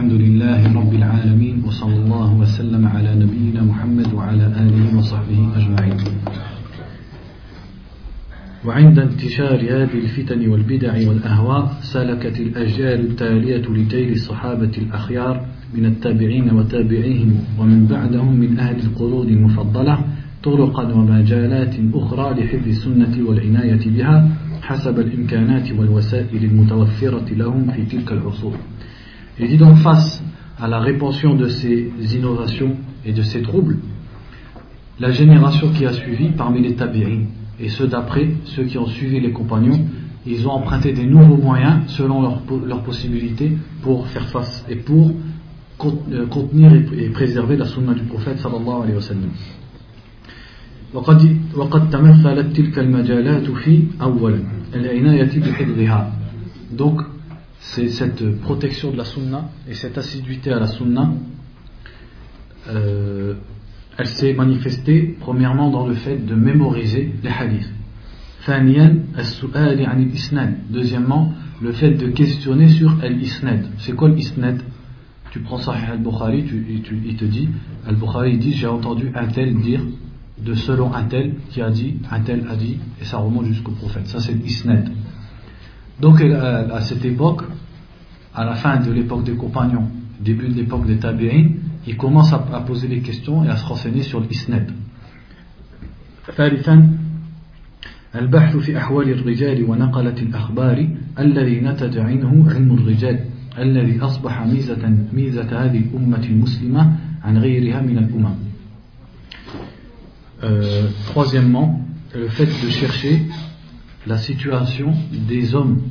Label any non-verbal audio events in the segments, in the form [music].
الحمد لله رب العالمين وصلى الله وسلم على نبينا محمد وعلى آله وصحبه أجمعين وعند انتشار هذه الفتن والبدع والأهواء سلكت الأجيال التالية لجيل الصحابة الأخيار من التابعين وتابعيهم ومن بعدهم من أهل القرون المفضلة طرقا ومجالات أخرى لحفظ السنة والعناية بها حسب الإمكانات والوسائل المتوفرة لهم في تلك العصور. Il dit donc face à la répansion de ces innovations et de ces troubles, la génération qui a suivi parmi les tabi'in et ceux d'après, ceux qui ont suivi les compagnons, ils ont emprunté des nouveaux moyens selon leurs leur possibilités pour faire face et pour euh, contenir et préserver la sunna du prophète sallallahu alayhi wa sallam. وقد وقد تمثلت تلك المجالات في أولا العناية بحفظها donc c'est cette protection de la sunna et cette assiduité à la sunna, euh, elle s'est manifestée premièrement dans le fait de mémoriser les hadiths. Deuxièmement, le fait de questionner sur Al-Isnad. C'est quoi l'Isnad? Tu prends Sahih Al-Bukhari, tu, il te dit, Al-Bukhari dit J'ai entendu un tel dire, de selon un tel qui a dit, un tel a dit, et ça remonte jusqu'au prophète. Ça, c'est l'Isnad. Donc euh, à cette époque, à la fin de l'époque des compagnons, début de l'époque des tabi'in, il commence à, poser des questions et à se renseigner sur l'isnad. ثالثا البحث في أحوال الرجال ونقلة الأخبار الذي نتج عنه علم الرجال الذي أصبح ميزة ميزة هذه الأمة المسلمة عن غيرها من الأمم Euh, troisièmement, le fait de chercher la situation des hommes,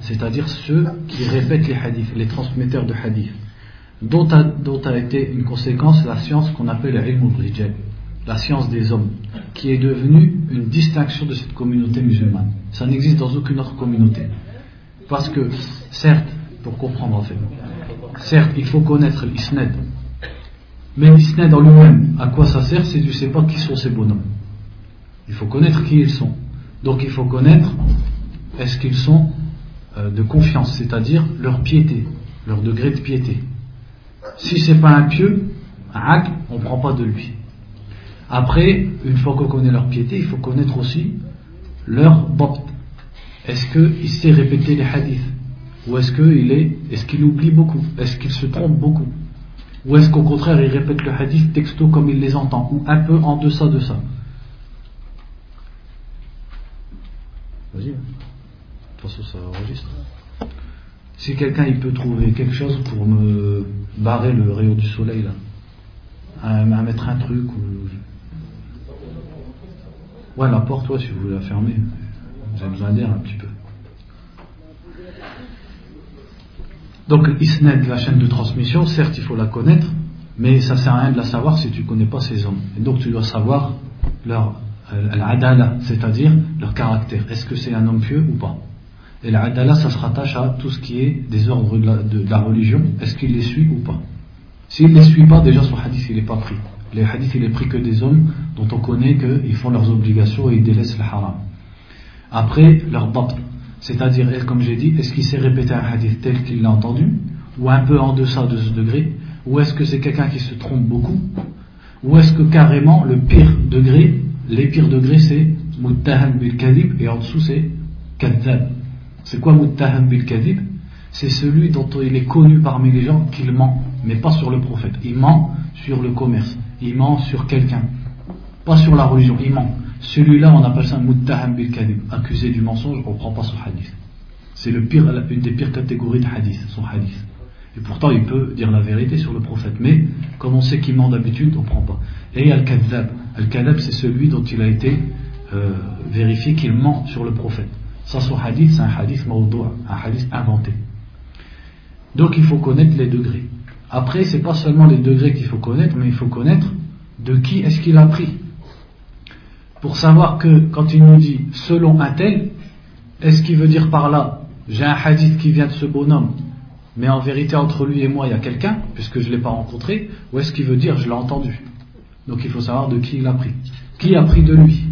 c'est-à-dire ceux qui répètent les hadiths, les transmetteurs de hadiths, dont a, été une conséquence la science qu'on appelle rijal la science des hommes, qui est devenue une distinction de cette communauté musulmane. Ça n'existe dans aucune autre communauté. Parce que, certes, pour comprendre en fait, certes, il faut connaître l'isnad, mais l'isnad dans lui-même, à quoi ça sert si tu ne sais pas qui sont ces bonhommes? Il faut connaître qui ils sont. Donc il faut connaître est-ce qu'ils sont euh, de confiance, c'est-à-dire leur piété, leur degré de piété. Si c'est pas un pieux, un hack, on ne prend pas de lui. Après, une fois qu'on connaît leur piété, il faut connaître aussi leur bopt. Est-ce qu'il sait répéter les hadiths? Ou est-ce qu'il est, est-ce qu'il oublie beaucoup? Est-ce qu'il se trompe beaucoup? Ou est-ce qu'au contraire, il répète le hadith texto comme il les entend, ou un peu en deçà de ça? Vas-y. Hein. De toute façon, ça enregistre. Si quelqu'un il peut trouver quelque chose pour me barrer le rayon du soleil là, à, mettre un truc ou. Ouais, la porte, ouais, si vous voulez la fermer, avez besoin d'air un petit peu. Donc l'isnad, la chaîne de transmission, certes il faut la connaître, mais ça sert à rien de la savoir si tu ne connais pas ces hommes. Et donc tu dois savoir leur l'adala, c'est-à-dire leur caractère. Est-ce que c'est un homme pieux ou pas Et l'adala, ça se rattache à tout ce qui est des ordres de la, religion. Est-ce qu'il les suit ou pas S'il ne les suit pas, déjà son hadith il n'est pas pris. Les hadiths il est pris que des hommes dont on connaît qu'ils font leurs obligations et ils délaissent le haram. Après, leur bab, c'est-à-dire, comme j'ai dit, est-ce qu'il s'est répété un hadith tel qu'il l'a entendu, ou un peu en deçà de ce degré, ou est-ce que c'est quelqu'un qui se trompe beaucoup, ou est-ce que carrément le pire degré, les pires degrés c'est muttaham bil kadib et en dessous c'est kadhab. C'est quoi muttaham bil kadib C'est celui dont il est connu parmi les gens qu'il ment, mais pas sur le prophète. Il ment sur le commerce, il ment sur quelqu'un, pas sur la religion, il ment. Celui-là, on appelle ça muttaham bil kadib, accusé du mensonge, on ne prend pas son hadith. C'est le une des pires catégories de hadith, son hadith. Et pourtant, il peut dire la vérité sur le prophète. Mais, comme on sait qu'il ment d'habitude, on ne prend pas. Et al-kadhab. Al-kadhab, c'est celui dont il a été euh, vérifié qu'il ment sur le prophète. Ça, son hadith, c'est un hadith mawdoua, un hadith inventé. Donc, il faut connaître les degrés. Après, c'est pas seulement les degrés qu'il faut connaître, mais il faut connaître de qui est-ce qu'il a pris pour savoir que quand il nous dit selon un tel, est-ce qu'il veut dire par là, j'ai un hadith qui vient de ce bonhomme, mais en vérité entre lui et moi il y a quelqu'un, puisque je ne l'ai pas rencontré, ou est-ce qu'il veut dire je l'ai entendu? Donc il faut savoir de qui il a pris. Qui a pris de lui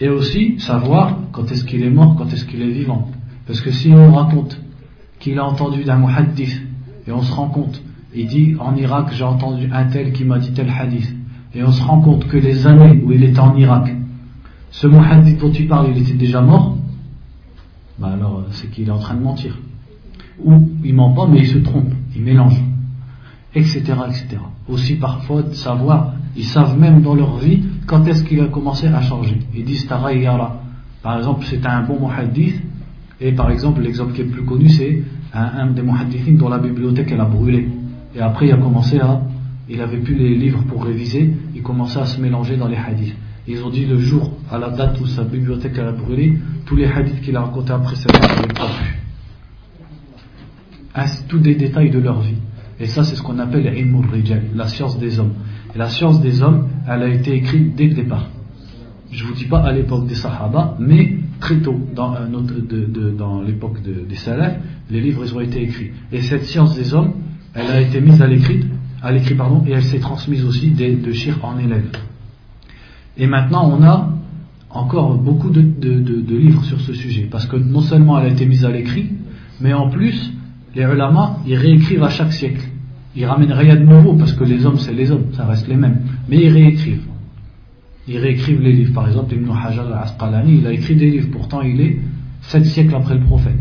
Et aussi savoir quand est-ce qu'il est mort, quand est-ce qu'il est vivant. Parce que si on raconte qu'il a entendu d'un muhaddith et on se rend compte, il dit en Irak j'ai entendu un tel qui m'a dit tel hadith, et on se rend compte que les années où il était en Irak, ce muhaddith dont tu parles, il était déjà mort, bah alors c'est qu'il est en train de mentir. Ou il ment pas, mais il se trompe, il mélange, etc. etc. Aussi parfois savoir, ils savent même dans leur vie quand est-ce qu'il a commencé à changer. Ils disent Tara Yara. Par exemple, c'est un bon muhaddith, et par exemple, l'exemple qui est le plus connu, c'est un, des muhaddithines dont la bibliothèque elle a brûlé. Et après, il a commencé à. Il avait plus les livres pour réviser, il commençait à se mélanger dans les hadiths. Ils ont dit le jour, à la date où sa bibliothèque a brûlé, tous les hadiths qu'il a racontés après cette date, il pas Tous des détails de leur vie. Et ça, c'est ce qu'on appelle la science des hommes. La science des hommes, elle a été écrite dès le départ. Je ne vous dis pas à l'époque des Sahaba, mais très tôt, dans, l'époque des Salafs, les livres ils ont été écrits. Et cette science des hommes, elle a été mise à l'écrit, à l'écrit pardon, et elle s'est transmise aussi de, de shir en élève. Et maintenant, on a encore beaucoup de, livres sur ce sujet, parce que non seulement elle a été mise à l'écrit, mais en plus, les ulama, ils réécrivent à chaque siècle. Ils ramènent rien de nouveau, parce que les hommes, c'est les hommes, ça reste les mêmes. Mais ils réécrivent. Ils réécrivent les livres. Par exemple, Ibn Hajar al-Asqalani, il a écrit des livres, pourtant il est sept siècles après le prophète.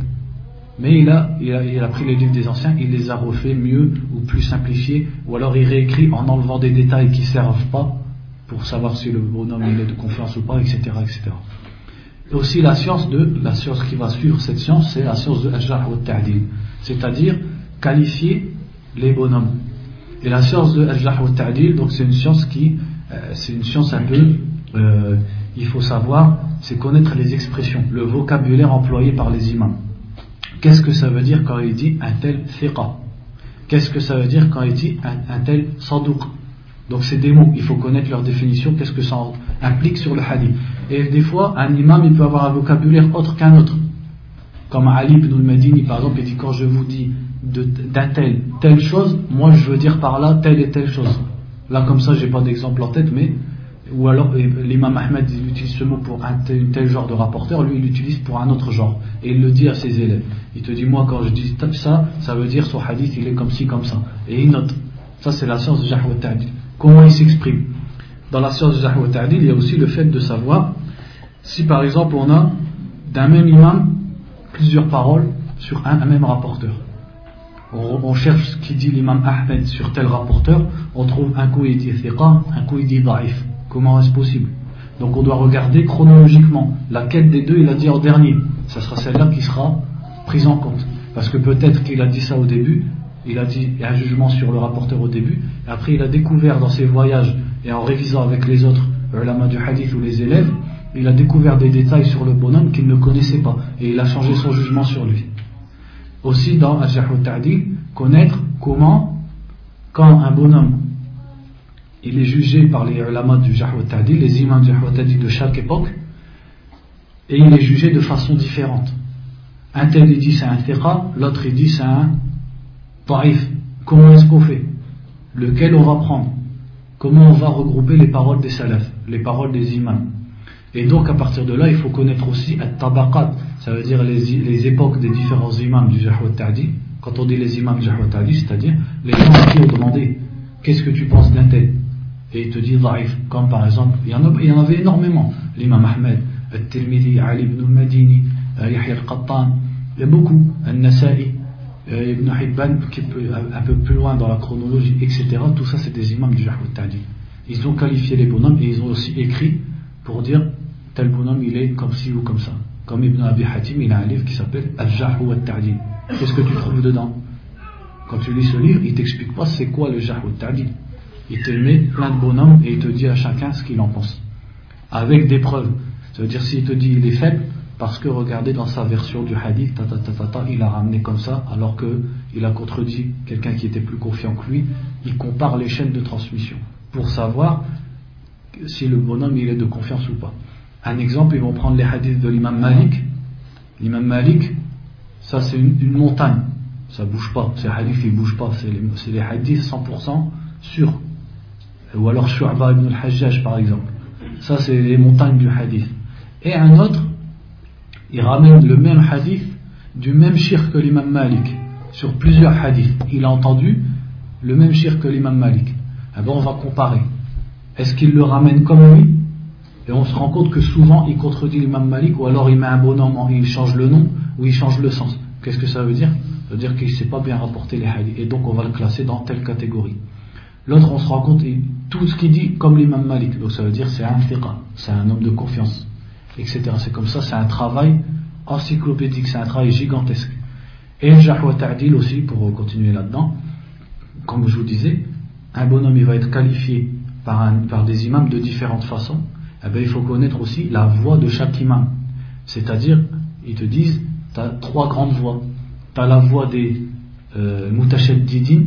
Mais il a, il, a, il a pris les livres des anciens, il les a refaits mieux ou plus simplifiés, ou alors il réécrit en enlevant des détails qui ne servent pas pour savoir si le bonhomme il est de confiance ou pas, etc. etc. Et aussi la science de la science qui va suivre cette science, c'est la science de Ajah wa Ta'dil, c'est-à-dire qualifier les bonhommes. Et la science de Ajah wa donc c'est une science qui, euh, c'est une science un peu, euh, il faut savoir, c'est connaître les expressions, le vocabulaire employé par les imams. Qu'est-ce que ça veut dire quand il dit un tel fiqa Qu'est-ce que ça veut dire quand il dit un, un tel sadouk donc c'est des mots, il faut connaître leur définition, qu'est-ce que ça implique sur le hadith. Et des fois, un imam, il peut avoir un vocabulaire autre qu'un autre. Comme Ali ibn al-Madini, par exemple, il dit quand je vous dis d'un tel, telle chose, moi je veux dire par là telle et telle chose. Là, comme ça, j'ai pas d'exemple en tête, mais. Ou alors, l'imam Ahmed, il utilise ce mot pour un tel, genre de rapporteur, lui, il l'utilise pour un autre genre. Et il le dit à ses élèves. Il te dit, moi, quand je dis ça, ça veut dire son hadith, il est comme ci, comme ça. Et il note. Ça, c'est la science de Jahwa Ta'dil comment il s'exprime? Dans la science de wa Ta'dil, il y a aussi le fait de savoir si par exemple on a d'un même imam plusieurs paroles sur un, même rapporteur. On, cherche ce qui dit l'imam Ahmed sur tel rapporteur, on trouve un coup il dit thiqa, un coup il dit da'if. Comment est-ce possible? Donc on doit regarder chronologiquement laquelle des deux il a dit en dernier. Ce sera celle-là qui sera prise en compte. Parce que peut-être qu'il a dit ça au début, il a dit un jugement sur le rapporteur au début, et après il a découvert dans ses voyages et en révisant avec les autres ulama du hadith ou les élèves, il a découvert des détails sur le bonhomme qu'il ne connaissait pas, et il a changé son jugement sur lui. Aussi dans al Ta'dil, connaître comment, quand un bonhomme il est jugé par les ulama du Jarh Ta'dil, les imams du Jarh Ta'dil de chaque époque, et il est jugé de façon différente. Un tel il dit c'est un thiqa, l'autre il dit c'est un Taïf, comment est-ce qu'on fait? Lequel on va prendre? Comment on va regrouper les paroles des salafs, les paroles des imams? Et donc à partir de là, il faut connaître aussi at-tabaqat, ça veut dire les, époques des différents imams du Jahwa Ta'di. Quand on dit les imams du Jahwa Ta'di, c'est-à-dire les gens qui on demandait qu'est-ce que tu penses d'un tel? Et il te dit daif, comme par exemple, il y en, il y en avait énormément. L'imam Ahmed, Al-Tirmidhi, Ali ibn al-Madini, euh, Yahya al-Qattan, il y a beaucoup, Al-Nasa'i, euh, Ibn Hibban, qui est un peu plus loin dans la chronologie, etc. Tout ça, c'est des imams du Jahwa Ta'dil. Ils ont qualifié les bonhommes et ils ont aussi écrit pour dire tel bonhomme il est comme ci ou comme ça. Comme Ibn Abi Hatim, il a un livre qui s'appelle Al-Jahwa Ta'dil. Qu'est-ce que tu trouves dedans? Quand tu lis ce livre, il t'explique pas c'est quoi le Jahwa Ta'dil. Il te met plein de bonhommes et il te dit à chacun ce qu'il en pense. Avec des preuves. Ça veut dire s'il te dit il est faible, parce que regardez dans sa version du hadith, il a ramené comme ça, alors qu'il a contredit quelqu'un qui était plus confiant que lui. Il compare les chaînes de transmission pour savoir si le bonhomme il est de confiance ou pas. Un exemple, ils vont prendre les hadiths de l'imam Malik. L'imam Malik, ça c'est une, montagne, ça bouge pas. Ces hadiths ils bougent pas, c'est les, hadiths 100% sûrs. Ou alors Shu'ba ibn al-Hajjaj par exemple. Ça c'est les montagnes du hadith. Et un autre, il ramène le même hadith du même shir que l'imam Malik. sur plusieurs hadiths, il a entendu le même shirk que l'imam Malik. Eh ben, on va comparer. Est-ce qu'il le ramène comme lui? Et on se rend compte que souvent il contredit l'imam Malik, ou alors il met un bonhomme, il change le nom, ou il change le sens. Qu'est-ce que ça veut dire? Ça veut dire qu'il ne sait pas bien rapporter les hadiths, et donc on va le classer dans telle catégorie. L'autre, on se rend compte, tout ce qu'il dit comme l'imam Malik, donc ça veut dire c'est un c'est un homme de confiance, etc. C'est comme ça, c'est un travail encyclopédique, c'est un travail gigantesque. Et Jahwa Ta'dil aussi, pour continuer là-dedans, comme je vous disais, un bonhomme il va être qualifié par, par des imams de différentes façons. Eh bien, il faut connaître aussi la voix de chaque imam. C'est-à-dire, ils te disent, tu as trois grandes voix. Tu as la voix des euh, Didin,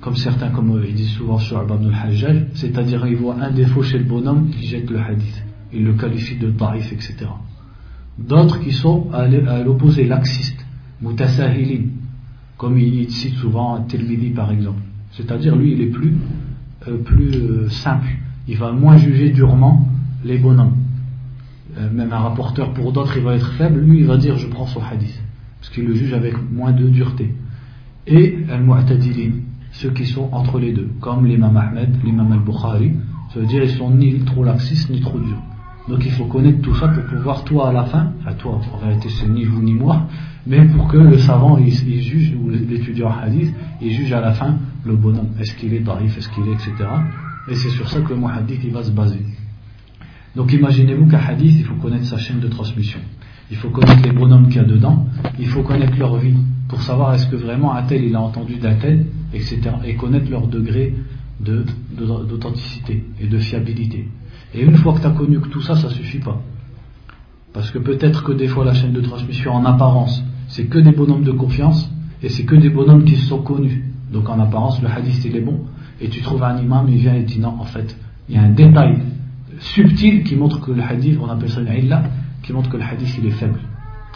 comme certains, comme euh, ils disent souvent sur Ibn al-Hajjaj, c'est-à-dire ils voient un défaut chez le bonhomme, ils jettent le hadith. Ils le qualifient de taif, etc. D'autres qui sont à l'opposé, laxistes, mutasahilin, comme il cite souvent Tirmidhi par exemple. C'est-à-dire lui il est plus, euh, plus euh, simple, il va moins juger durement les bonhommes. Euh, même un rapporteur pour d'autres il va être faible, lui il va dire je prends son hadith, parce qu'il le juge avec moins de dureté. Et al-mu'tadilin, ceux qui sont entre les deux, comme l'imam Ahmed, l'imam al-Bukhari, ça veut dire ils sont ni trop laxistes ni trop durs. Donc il faut connaître tout ça pour pouvoir, toi à la fin, enfin toi, en réalité c'est ni vous ni moi, mais pour que le savant il, juge, ou l'étudiant hadith, il juge à la fin le bonhomme, est-ce qu'il est darif, est-ce qu'il est, etc. Et c'est sur ça que le muhaddith il va se baser. Donc imaginez-vous qu'un hadith, il faut connaître sa chaîne de transmission. Il faut connaître les bonhommes qu'il y a dedans, il faut connaître leur vie, pour savoir est-ce que vraiment un tel il a entendu d'un tel, etc. Et connaître leur degré d'authenticité et de fiabilité. Et une fois que tu as connu que tout ça, ça suffit pas. Parce que peut-être que des fois la chaîne de transmission en apparence, c'est que des bonhommes de confiance et c'est que des bonhommes qui se sont connus. Donc en apparence, le hadith il est bon. Et tu trouves un imam, il vient et dit non, en fait, il y a un détail subtil qui montre que le hadith, on appelle ça une illa, qui montre que le hadith il est faible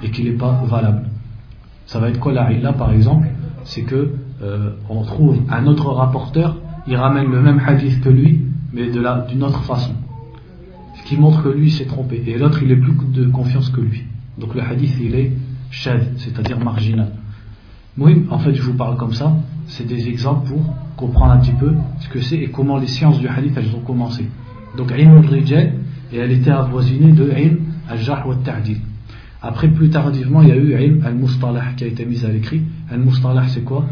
et qu'il n'est pas valable. Ça va être quoi la par exemple? C'est que euh, on trouve un autre rapporteur, il ramène le même hadith que lui, mais d'une autre façon qui montre que lui s'est trompé. Et l'autre, il est plus de confiance que lui. Donc le hadith, il est shad, c'est-à-dire marginal. Oui, en fait, je vous parle comme ça. C'est des exemples pour comprendre un petit peu ce que c'est et comment les sciences du hadith, elles ont commencé. Donc, ilm al-rijal, et elle était avoisinée de ilm al-jarh wa ta'dil. Après, plus tardivement, il y a eu ilm al-mustalah qui a été mis à l'écrit. Al-mustalah, c'est quoi?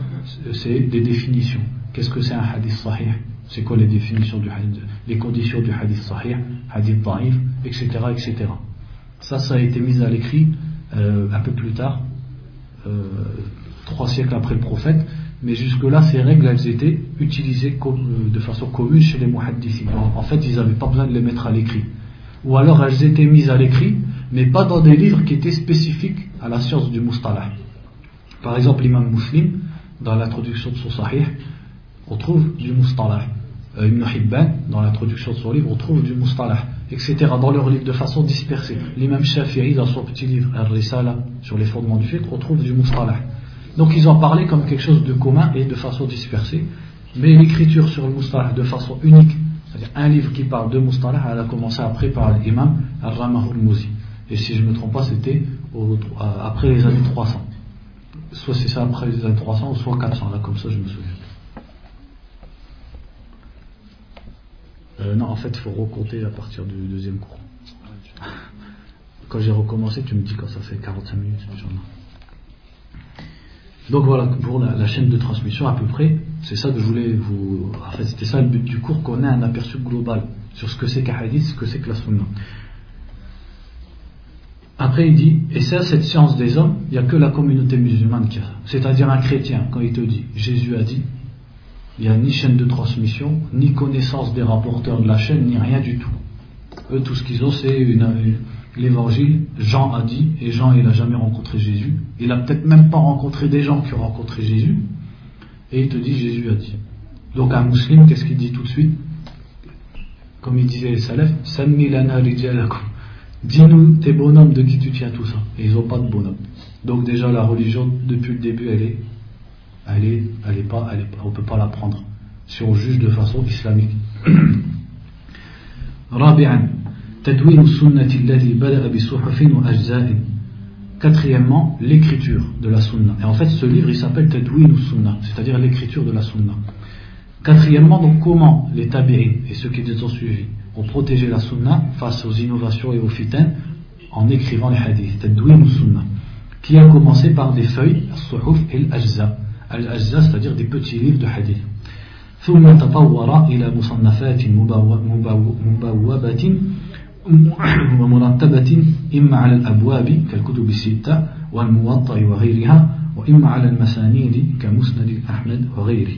C'est des définitions. Qu'est-ce que c'est un hadith sahih? C'est quoi les définitions du hadith, les conditions du hadith sahih, hadith da'if, etc., etc. Ça, ça a été mis à l'écrit euh, un peu plus tard, euh, trois siècles après le prophète, mais jusque-là, ces règles, elles étaient utilisées euh, de façon commune chez les muhaddithis. En fait, ils n'avaient pas besoin de les mettre à l'écrit. Ou alors, elles étaient mises à l'écrit, mais pas dans des livres qui étaient spécifiques à la science du mustalah. Par exemple, l'imam muslim, dans l'introduction de son sahih, on trouve du mustalah. Euh, Ibn Hibban, dans l'introduction de son livre, on trouve du mustalah, etc. dans leur livre de façon dispersée. L'imam Shafi'i, dans son petit livre Al-Risala, sur les fondements du fiqh, on trouve du mustalah. Donc ils ont parlé comme quelque chose de commun et de façon dispersée. Mais l'écriture sur le mustalah de façon unique, c'est-à-dire un livre qui parle de mustalah, elle a commencé après par l'imam Al-Ramahul Mouzi. Et si je ne me trompe pas, c'était après les années 300. Soit c'est ça après les années 300, soit 400, là comme ça je me souviens. Euh, non, en fait, il faut recompter à partir du deuxième cours. Quand j'ai recommencé, tu me dis quand ça fait 45 minutes. Donc voilà, pour la, chaîne de transmission à peu près, c'est ça que je voulais vous... En fait, c'était ça le but du cours, qu'on ait un aperçu global sur ce que c'est qu'un hadith, ce que c'est que la. Après, il dit, et ça, cette science des hommes, il n'y a que la communauté musulmane qui a C'est-à-dire un chrétien, quand il te dit, Jésus a dit, il n'y a ni chaîne de transmission, ni connaissance des rapporteurs de la chaîne, ni rien du tout. Eux, tout ce qu'ils ont, c'est l'évangile. Jean a dit, et Jean, il n'a jamais rencontré Jésus. Il n'a peut-être même pas rencontré des gens qui ont rencontré Jésus. Et il te dit, Jésus a dit. Donc un musulman, qu'est-ce qu'il dit tout de suite? Comme il disait les salafs, Dis-nous tes bonhommes de qui tu tiens tout ça. Et ils n'ont pas de bonhomme. Donc déjà la religion, depuis le début, elle est elle est, pas, on ne peut pas la prendre si on juge de façon islamique. [clears throat] رابعا تدوين السنة التي بدأ بصحف وأجزاء Quatrièmement, l'écriture de la sunna. Et en fait, ce livre, il s'appelle Tadwin ou Sunna, c'est-à-dire l'écriture de la sunna. Quatrièmement, donc comment les tabi'in et ceux qui les ont suivis ont protégé la sunna face aux innovations et aux fitins en écrivant les hadiths, Tadwin ou Sunna, qui a commencé par des feuilles, al-suhuf et al-ajza. Al-ajza, c'est-à-dire des petits livres de hadith. ثم تطور إلى مصنفات مبوبة [clears throat] ومرتبة إما على الأبواب كالكتب الستة والموطأ وغيرها وإما على المسانيد كمسند أحمد وغيره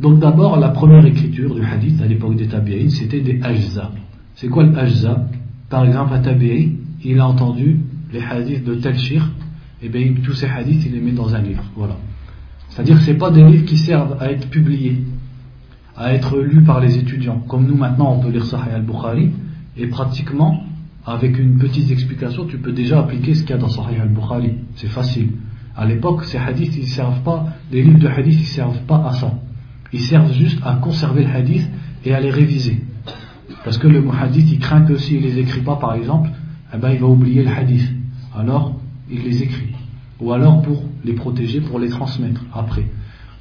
Donc d'abord, la première écriture du hadith à l'époque des tabi'in, c'était des ajza. C'est quoi le ajza Par exemple, un tabi'i, il a entendu les hadiths de tel shir, et bien tous ces hadiths, il les met dans un livre. Voilà. C'est-à-dire que ce pas des livres qui servent à être publiés, à être lus par les étudiants. Comme nous maintenant, on peut lire Sahih al-Bukhari, et pratiquement, avec une petite explication, tu peux déjà appliquer ce qu'il y a dans Sahih al-Bukhari. C'est facile. À l'époque, ces hadiths, ils servent pas, les livres de hadiths, ils servent pas à ça. Ils servent juste à conserver le hadith et à les réviser. Parce que le hadith, il craint que s'il les écrit pas, par exemple, eh ben, il va oublier le hadith. Alors, il les écrit. Ou alors pour les protéger, pour les transmettre après.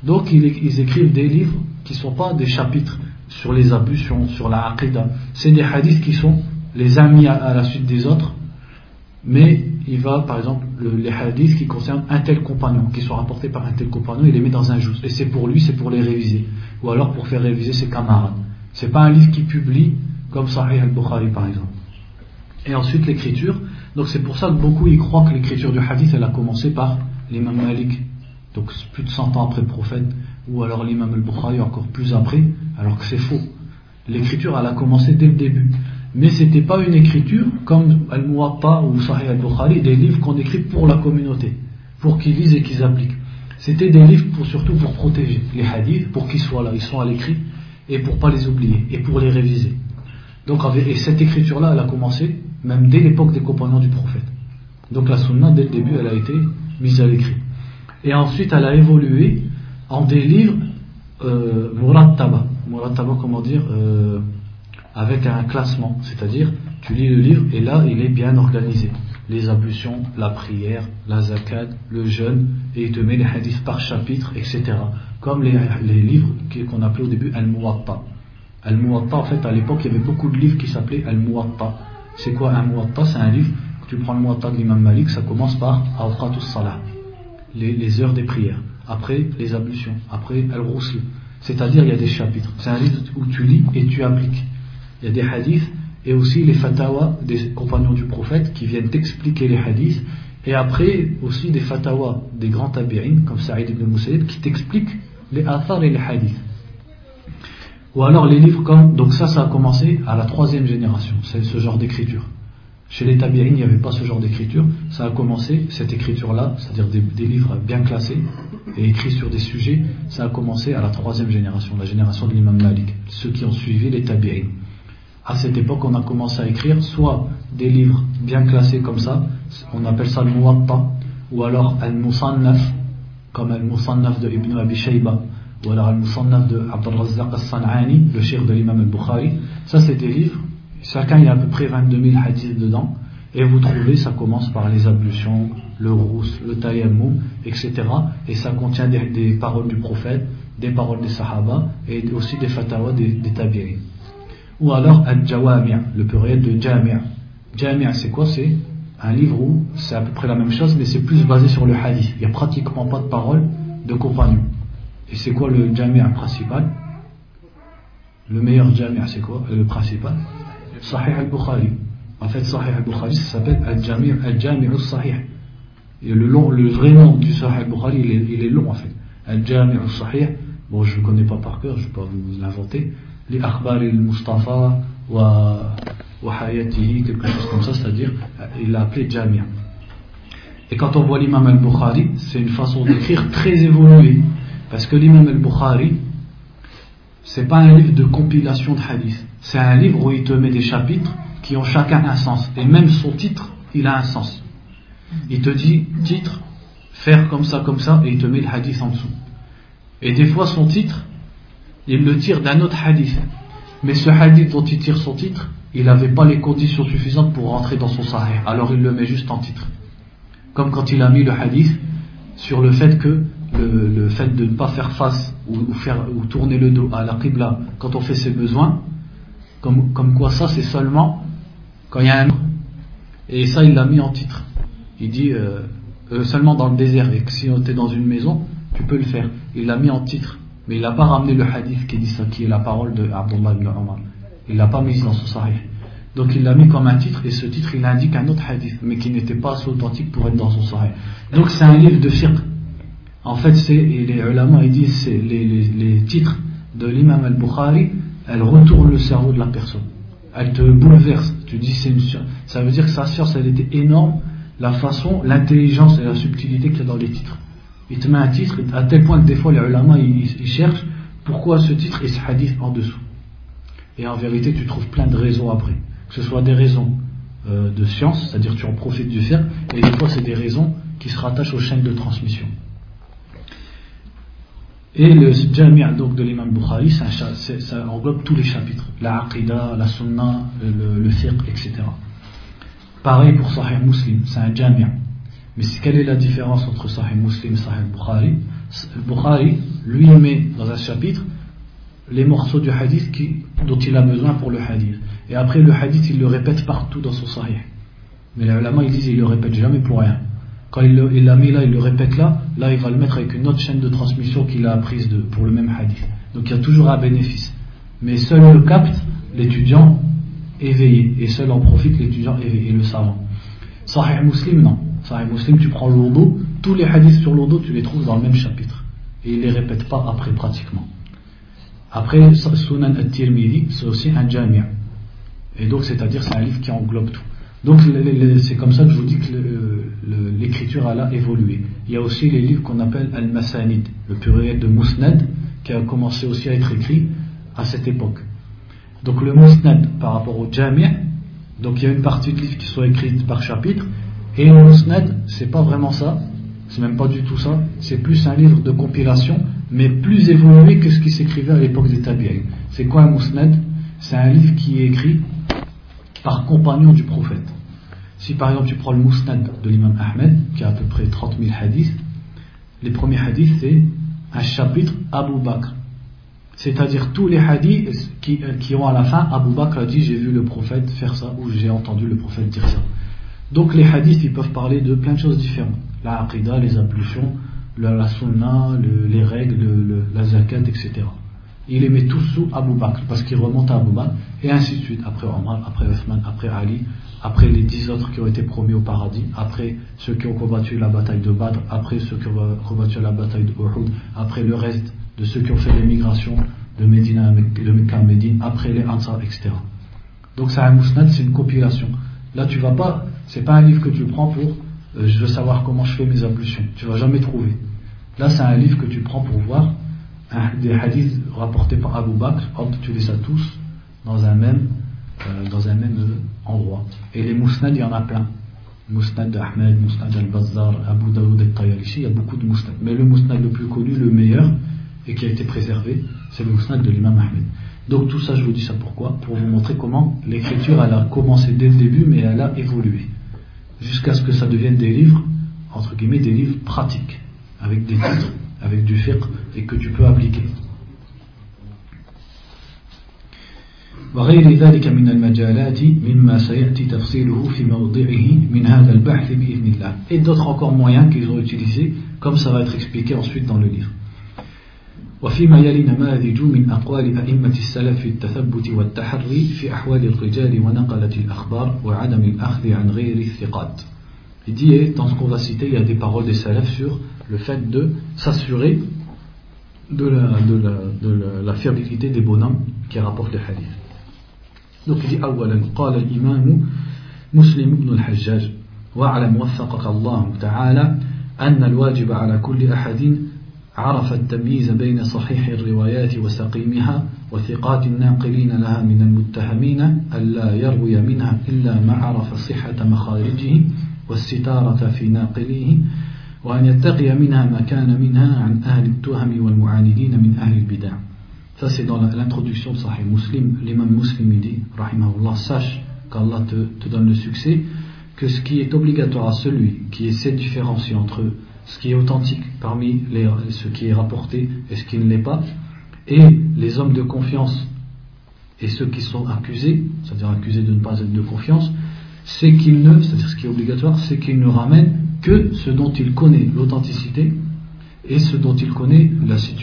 Donc, ils, écrivent des livres qui ne sont pas des chapitres sur les abus, sur, la aqidah. C'est des hadiths qui sont les amis à, la suite des autres, mais il va, par exemple, les hadiths qui concernent un tel compagnon, qui sont rapportés par un tel compagnon, il les met dans un jour. Et c'est pour lui, c'est pour les réviser. Ou alors pour faire réviser ses camarades. C'est pas un livre qui publie comme Sahih al-Bukhari, par exemple. Et ensuite, l'écriture. Donc c'est pour ça que beaucoup y croient que l'écriture du hadith, elle a commencé par l'imam Malik. Donc plus de 100 ans après le prophète. Ou alors l'imam al-Bukhari encore plus après. Alors que c'est faux. L'écriture, elle a commencé dès le début mais ce n'était pas une écriture comme Al-Muwatta ou Sahih al-Bukhari, des livres qu'on écrit pour la communauté, pour qu'ils lisent et qu'ils appliquent. C'était des livres pour, surtout pour protéger les hadiths, pour qu'ils soient là, ils sont à l'écrit, et pour pas les oublier, et pour les réviser. Donc, et cette écriture-là, elle a commencé même dès l'époque des compagnons du prophète. Donc la sunna, dès le début, elle a été mise à l'écrit. Et ensuite, elle a évolué en des livres euh, murattaba. Murattaba, comment dire euh, avec un classement, c'est-à-dire tu lis le livre et là il est bien organisé. Les ablutions, la prière, la zakat, le jeûne, et il te met les hadiths par chapitre, etc. Comme les, livres qu'on appelait au début Al-Muwatta. Al-Muwatta, en fait, à l'époque, il y avait beaucoup de livres qui s'appelaient Al-Muwatta. C'est quoi un Muwatta? C'est un livre, tu prends le Muwatta de l'imam Malik, ça commence par Awqatus Salah, les, les, heures des prières. Après, les ablutions. Après, Al-Rusl. C'est-à-dire, il y a des chapitres. C'est un livre où tu lis et tu appliques il y a des hadiths et aussi les fatawas des compagnons du prophète qui viennent expliquer les hadiths et après aussi des fatawas des grands tabi'in comme Saïd ibn Musayyib qui t'expliquent les athar et les hadiths ou alors les livres comme donc ça ça a commencé à la troisième génération c'est ce genre d'écriture chez les tabi'in il n'y avait pas ce genre d'écriture ça a commencé cette écriture là c'est à dire des, livres bien classés et écrits sur des sujets ça a commencé à la troisième génération la génération de l'imam Malik ceux qui ont suivi les tabi'in à cette époque, on a commencé à écrire soit des livres bien classés comme ça, on appelle ça le Muwatta, ou alors Al-Musannaf, comme Al-Musannaf de Ibn Abi Shayba, ou alors Al-Musannaf de Abdul Razzaq al-San'ani, le shir de l'imam al-Bukhari. Ça, c'est des livres, chacun il y a à peu près 22 000 hadiths dedans, et vous trouvez, ça commence par les ablutions, le rousse, le tayammum, etc. Et ça contient des, paroles du prophète, des paroles des sahaba, et aussi des fatawas des, des ou alors Al-Jawami', le pluriel de Jami'. Jami' c'est quoi? C'est un livre où c'est à peu près la même chose, mais c'est plus basé sur le hadith. Il n'y a pratiquement pas de paroles de compagnons. Et c'est quoi le Jami' principal? Le meilleur Jami' c'est quoi? Le principal? Sahih al-Bukhari. En fait, Sahih al-Bukhari, ça s'appelle Al-Jami' al sahih Et le, long, le vrai nom du Sahih al-Bukhari, il il est long en fait. Al-Jami' al-Sahih. Bon, je ne le connais pas par cœur, je ne vais pas vous l'inventer les akhbar al-Mustafa wa, hayatihi, quelque chose comme ça, c'est-à-dire il l'a appelé Jamia. Et quand on voit l'imam al-Bukhari, c'est une façon d'écrire très évoluée. Parce que l'imam al-Bukhari, c'est pas un livre de compilation de hadith. C'est un livre où il te met des chapitres qui ont chacun un sens. Et même son titre, il a un sens. Il te dit, titre, faire comme ça, comme ça, et il te met le hadith en dessous. Et des fois, son titre, il le tire d'un autre hadith. Mais ce hadith dont il tire son titre, il n'avait pas les conditions suffisantes pour rentrer dans son sahih. Alors il le met juste en titre. Comme quand il a mis le hadith sur le fait que le, fait de ne pas faire face ou, faire, ou tourner le dos à la qibla quand on fait ses besoins, comme, quoi ça c'est seulement quand il y a un et ça il l'a mis en titre. Il dit euh, euh, seulement dans le désert et que si on était dans une maison, tu peux le faire. Il l'a mis en titre, mais il n'a pas ramené le hadith qui dit ça, qui est la parole de Abdullah ibn Omar. Il l'a pas mis dans son sahih. Donc il l'a mis comme un titre et ce titre il indique un autre hadith mais qui n'était pas assez authentique pour être dans son sahih. Donc c'est un livre de fiqh. En fait, c'est, les ulama ils disent c'est les, les, titres de l'imam al-Bukhari, elles retournent le cerveau de la personne. Elles te bouleversent. Tu dis c'est une Ça veut dire que sa science elle était énorme, la façon, l'intelligence et la subtilité qu'il y a dans les titres. Il te met un titre à tel point que des fois les ulama ils, ils cherchent pourquoi ce titre et ce hadith en dessous. Et en vérité, tu trouves plein de raisons après. Que ce soit des raisons euh, de science, c'est-à-dire tu en profites du faire, et des fois c'est des raisons qui se rattachent aux chaînes de transmission. Et le Jami'a donc de l'imam Bukhari, ça, englobe tous les chapitres, la Aqidah, la Sunna, le, le etc. Pareil pour Sahih Muslim, c'est un Jami'a. Mais quelle est la différence entre Sahih Muslim et Sahih Bukhari? Le Bukhari, lui, met dans un chapitre les morceaux du hadith dont il a besoin pour le hadith. Et après, le hadith, il le répète partout dans son sahih. Mais les ulama, ils disent, il le répète jamais pour rien. Quand il l'a mis là, il le répète là, là, il va le mettre avec une autre chaîne de transmission qu'il a apprise pour le même hadith. Donc il y a toujours un bénéfice. Mais seul le capte l'étudiant éveillé. Et seul en profite l'étudiant éveillé, le savant. Sahih Muslim, non. Sahih Muslim, tu prends l'ourdo, tous les hadiths sur l'ourdo, tu les trouves dans le même chapitre. Et il les répète pas après pratiquement. Après, Sunan al-Tirmidhi, c'est aussi un jami'. Et donc, c'est-à-dire, c'est un livre qui englobe tout. Donc, c'est comme ça que je vous dis que l'écriture a évolué. Il y a aussi les livres qu'on appelle al-Masanid, le pluriel de Musnad, qui a commencé aussi à être écrit à cette époque. Donc, le Musnad par rapport au Jami', donc il y a une partie de livres qui sont écrites par chapitre, et le Musnad, c'est pas vraiment ça, c'est même pas du tout ça, c'est plus un livre de compilation mais plus évolué que ce qui s'écrivait à l'époque des Tabi'in. C'est quoi un Mousnad C'est un livre qui est écrit par compagnon du prophète. Si par exemple tu prends le Mousnad de l'imam Ahmed, qui a à peu près 30 000 hadiths, les premiers hadiths c'est un chapitre Abu Bakr. C'est-à-dire tous les hadiths qui, qui, ont à la fin Abu Bakr a dit j'ai vu le prophète faire ça ou j'ai entendu le prophète dire ça. Donc les hadiths ils peuvent parler de plein de choses différentes. La aqidah, les ablutions, la, la sunna, les règles, la zakat, etc. Il les met tous sous Abu Bakr parce qu'il remonte à Abu Bakr et ainsi de suite. Après Omar, après Othman, après Ali, après les dix autres qui ont été promis au paradis, après ceux qui ont combattu la bataille de Badr, après ceux qui ont combattu la bataille de Uhud, après le reste de ceux qui ont fait l'émigration de de Mecca à Médine, après les Ansar, etc. Donc un mousnad, c'est une compilation. Là tu vas pas, c'est pas un livre que tu prends pour euh, je veux savoir comment je fais mes ablutions. Tu vas jamais trouver. Là, c'est un livre que tu prends pour voir des hadiths rapportés par Abu Bakr. Hop, tu les as tous dans un même, euh, dans un même euh, endroit. Et les mousnad, il y en a plein. Mousnad Ahmed, Mousnad al-Bazzar, Abu Daoud et Tayalishi, il y a beaucoup de mousnad. Mais le mousnad le plus connu, le meilleur, et qui a été préservé, c'est le mousnad de l'imam Ahmed. Donc tout ça, je vous dis ça pourquoi? Pour vous montrer comment l'écriture, elle a commencé dès le début, mais elle a évolué jusqu'à ce que ça devienne des livres, entre guillemets, des livres pratiques, avec des titres, avec du fiqh, et que tu peux appliquer. وغير ذلك من المجالات مما سيأتي تفصيله في موضعه من هذا البحث بإذن الله et d'autres encore moyens qu'ils ont utilisés comme ça va être expliqué ensuite dans le livre وفيما يلي نماذج من أقوال أئمة السلف في التثبت والتحري في أحوال الرجال ونقلة الأخبار وعدم الأخذ عن غير الثقات. Il dit, dans ce qu'on va citer, il y a des paroles des salafs sur le fait de s'assurer de la, de, la, de la, la fiabilité des bonhommes qui rapportent les hadiths. Dit, أولا. قال الإمام مسلم بن الحجاج واعلم وفقك الله تعالى أن الواجب على كل أحد عرف التمييز بين صحيح الروايات وسقيمها وثقات الناقلين لها من المتهمين ألا يروي منها إلا ما عرف صحة مخارجه والستارة في ناقليه وأن يتقي منها ما كان منها عن أهل التهم والمعاندين من أهل البدع. Ça, c'est dans l'introduction de Sahih Muslim. L'imam Muslim dit, Rahimahullah, sache qu'Allah te, donne le succès, que ce qui est obligatoire à celui qui essaie de différencier entre ce qui est authentique parmi ce qui est rapporté et ce qui ne l'est pas, et les hommes de confiance et ceux qui sont accusés, c'est-à-dire accusés de ne pas être de confiance, c'est qu'il ne, c'est-à-dire ce qui est obligatoire, c'est qu'il ne ramène que ce dont il connaît l'authenticité et ce dont il connaît la situation,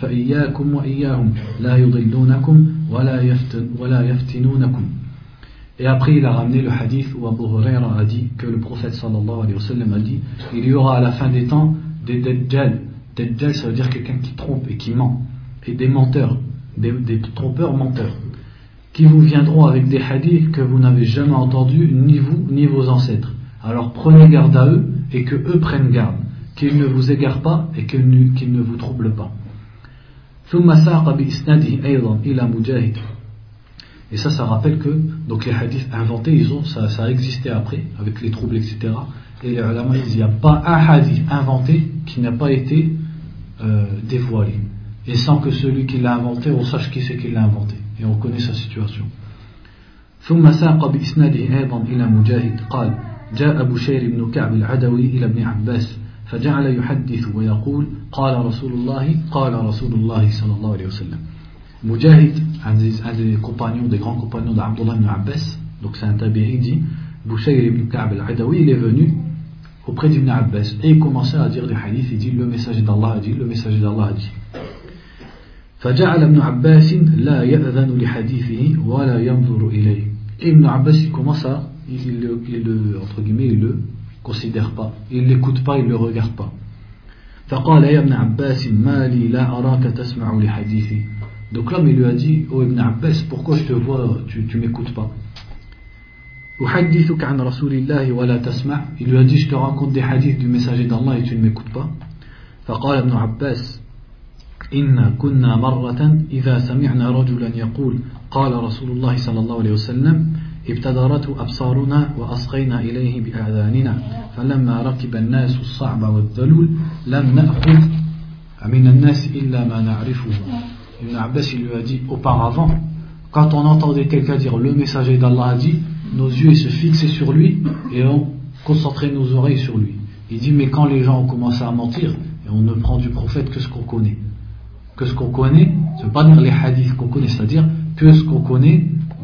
فإياكم وإياهم لا يضلونكم ولا, يفتن ولا يفتنونكم Et après, il a ramené le hadith où Abu Huraira a dit que le prophète sallallahu alayhi wa sallam a dit il y aura à la fin des temps des dajjal. Dajjal, ça veut dire quelqu'un qui trompe et qui ment. Et des menteurs, des, des trompeurs menteurs, qui vous viendront avec des hadiths que vous n'avez jamais entendus, ni vous, ni vos ancêtres. Alors prenez garde à eux et que eux prennent garde, qu'ils ne vous égarent pas et qu'ils ne vous troublent pas. et ça, ça rappelle que donc les hadiths inventés, ils ont, ça, ça a existé après, avec les troubles, etc. Et les ulama, il n'y a pas un hadith inventé qui n'a pas été euh, dévoilé. Et sans que celui qui l'a inventé, on sache qui c'est qui l'a inventé. Et on connaît sa situation. ثم ساق بإسناده أيضا إلى مجاهد قال جاء بشير بن كعب العدوي إلى ابن عباس فجعل يحدث ويقول قال رسول الله قال رسول الله صلى الله عليه وسلم Mujahid, un des, un des, compagnons, des grands compagnons d'Abdullah ibn Abbas, donc c'est un tabi'i, dit Bouchayr ibn Ka'b al-Adawi, il est venu auprès d'Ibn Abbas et il commençait à dire des hadiths. Il dit Le messager d'Allah a dit, le messager d'Allah a dit. فجعل ابن عباس لا يأذن لحديثه ولا ينظر إليه. Et Ibn Abbas il commence à, il, il le, entre guillemets, il le considère pas, il l'écoute pas, il le regarde pas. فقال يا ابن عباس ما لي لا أراك تسمع لحديثي donc l'homme il lui a dit Oh Ibn Abbas, pourquoi je te vois, tu, tu m'écoutes pas Il lui a dit Je te raconte des hadiths du messager d'Allah et tu ne m'écoutes pas. فقال ابن عباس إنا كنا مرة إذا سمعنا رجلا يقول قال رسول الله صلى الله عليه وسلم ابتدرت أبصارنا وأصغينا إليه بأذاننا فلما ركب الناس الصعب والذلول لم نأخذ من الناس إلا ما نعرفه Ibn Abbas il lui a dit auparavant, quand on entendait quelqu'un dire le messager d'Allah a dit, nos yeux se fixaient sur lui et on concentrait nos oreilles sur lui. Il dit mais quand les gens ont commencé à mentir, et on ne prend du prophète que ce qu'on connaît. Que ce qu'on connaît, ce ne veut pas dire les hadiths qu'on connaît, c'est-à-dire que ce qu'on connaît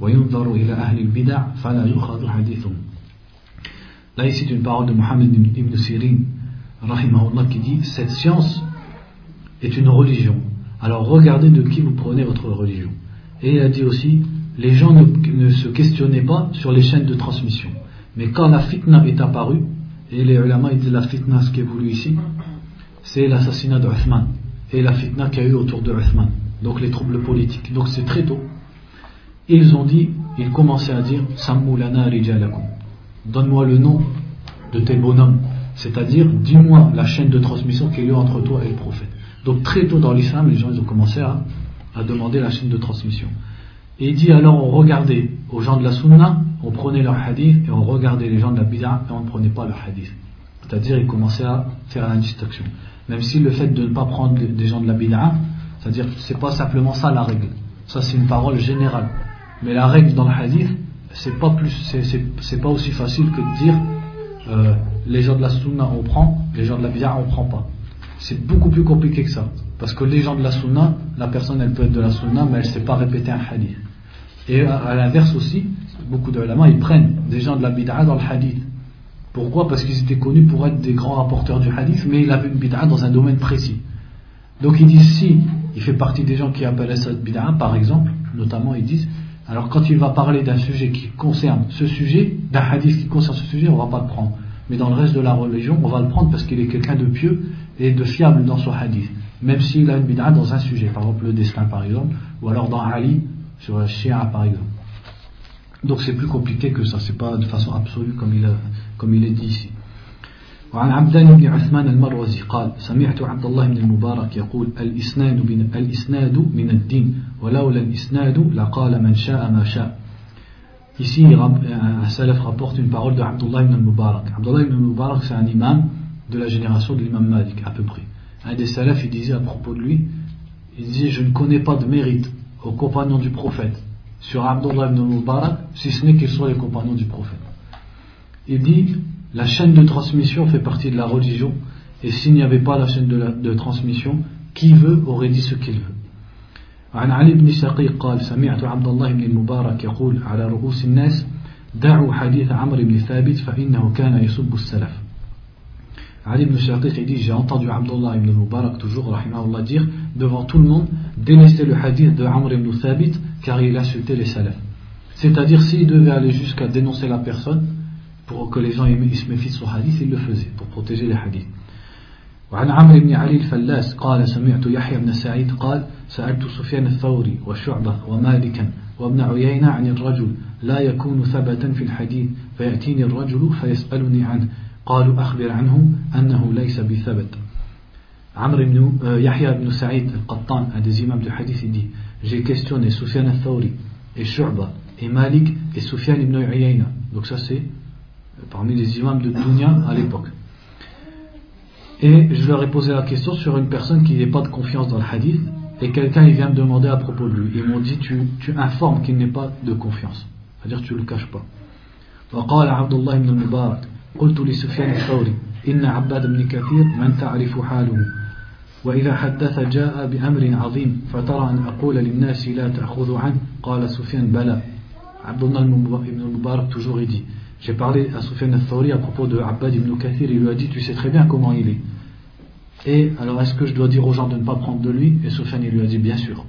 وينظر إلى أهل البدع فلا يؤخذ حديثهم Là ici c'est une parole de Mohammed ibn Sirin rahimahullah qui dit cette science est une religion alors regardez de qui vous prenez votre religion Et il a dit aussi, les gens ne, se questionnaient pas sur les chaînes de transmission. Mais quand la fitna est apparue, et les ulama disent la fitna, ce qui est voulu ici, c'est l'assassinat de Uthman. Et la fitna qu'il y a eu autour de Uthman. Donc les troubles politiques. Donc c'est très tôt. Ils ont dit, ils commençaient à dire, Sammoulana rijalakum. Donne-moi le nom de tes bonhommes. C'est-à-dire, dis-moi la chaîne de transmission qu'il y a entre toi et le prophète. Donc très tôt dans l'islam, les gens ils ont commencé à a demandé la chaîne de transmission. Et il dit alors on regardait aux gens de la sunna, on prenait leur hadith et on regardait les gens de la bid'a et on ne prenait pas leur hadith. C'est-à-dire il commençait à faire la distinction. Même si le fait de ne pas prendre des gens de la bid'a, c'est-à-dire c'est pas simplement ça la règle. Ça c'est une parole générale. Mais la règle dans le hadith, c'est pas plus, c'est pas aussi facile que de dire euh, les gens de la sunna on prend, les gens de la bid'a on prend pas. C'est beaucoup plus compliqué que ça. Parce que les gens de la sunna, la personne elle peut être de la sunna, mais elle ne sait pas répéter un hadith. Et à, l'inverse aussi, beaucoup de ulama, ils prennent des gens de la bid'a dans le hadith. Pourquoi? Parce qu'ils étaient connus pour être des grands rapporteurs du hadith, mais il avait une bid'a dans un domaine précis. Donc ils disent si il fait partie des gens qui appellent ça bid'a, par exemple, notamment ils disent, alors quand il va parler d'un sujet qui concerne ce sujet, d'un hadith qui concerne ce sujet, on va pas le prendre. Mais dans le reste de la religion, on va le prendre parce qu'il est quelqu'un de pieux et de fiable dans son hadith. Même s'il a une bid'a dans un sujet, par exemple le destin par exemple, ou alors dans Ali, sur le Shia par exemple. Donc c'est plus compliqué que ça, c'est pas de façon absolue comme il est dit ici. وعن عبدان بن عثمان المروزي قال سمعت عبد الله بن المبارك يقول الإسناد من, الإسناد من الدين ولولا الإسناد لقال من شاء ما شاء Ici, salaf rapporte une parole de Abdullah ibn al-Mubarak. Abdullah ibn al-Mubarak, c'est un imam de la génération de l'imam Malik, à peu près. Un des salafs, il disait à propos de lui, il disait, je ne connais pas de mérite aux compagnons du prophète sur Abdullah ibn al-Mubarak, si ce n'est qu'ils soient les compagnons du prophète. Il dit, la chaîne de transmission fait partie de la religion, et s'il n'y avait pas la chaîne de, la, de transmission, qui veut aurait dit ce qu'il veut. عن علي بن شقيق قال سمعت عبد الله بن المبارك يقول على رؤوس الناس دعوا حديث عمرو بن ثابت فإنه كان يسب السلف Ali ibn Shaqiq dit J'ai entendu Abdullah ibn Mubarak toujours rahimahullah, dire devant tout le monde délaisser le hadith de Amr ibn Thabit car il insultait les salafs. C'est-à-dire, s'il devait aller jusqu'à dénoncer la personne pour que les gens ils se méfient de son hadith, il le faisait pour protéger les hadiths. وعن عمرو بن علي الفلاس قال سمعت يحيى بن سعيد قال سألت سفيان الثوري وشعبة ومالكا وابن عيينة عن الرجل لا يكون ثبتا في الحديث فيأتيني الرجل فيسألني عنه. قالوا أخبر عنه أنه ليس بثبت. عمرو بن آه، يحيى بن سعيد القطان أدزيم عبد الحديث دي جي كيستيوني سفيان الثوري الشعبة ومالك سفيان بن عيينة دوك سا سي parmi les imams de Dunya à l'époque. Et je leur ai posé la question sur une personne qui n'est pas de confiance dans le hadith et quelqu'un il vient me demander à propos de lui. Ils m'ont dit tu, tu informes qu'il n'est pas de confiance. C'est-à-dire tu ne le caches pas. وقال عبد الله بن المبارك قلت لسفيان الثوري إن عباد بن كثير من تعرف حاله وإذا حدث جاء بأمر عظيم فترى أن أقول للناس لا تأخذوا عنه قال سفيان بلى عبد الله بن المبارك toujours il dit J'ai parlé à Soufiane al-Thawri à propos de Abbad ibn Kathir, il lui a dit Tu sais très bien comment il est. Et alors, est-ce que je dois dire aux gens de ne pas prendre de lui Et Soufiane il lui a dit Bien sûr.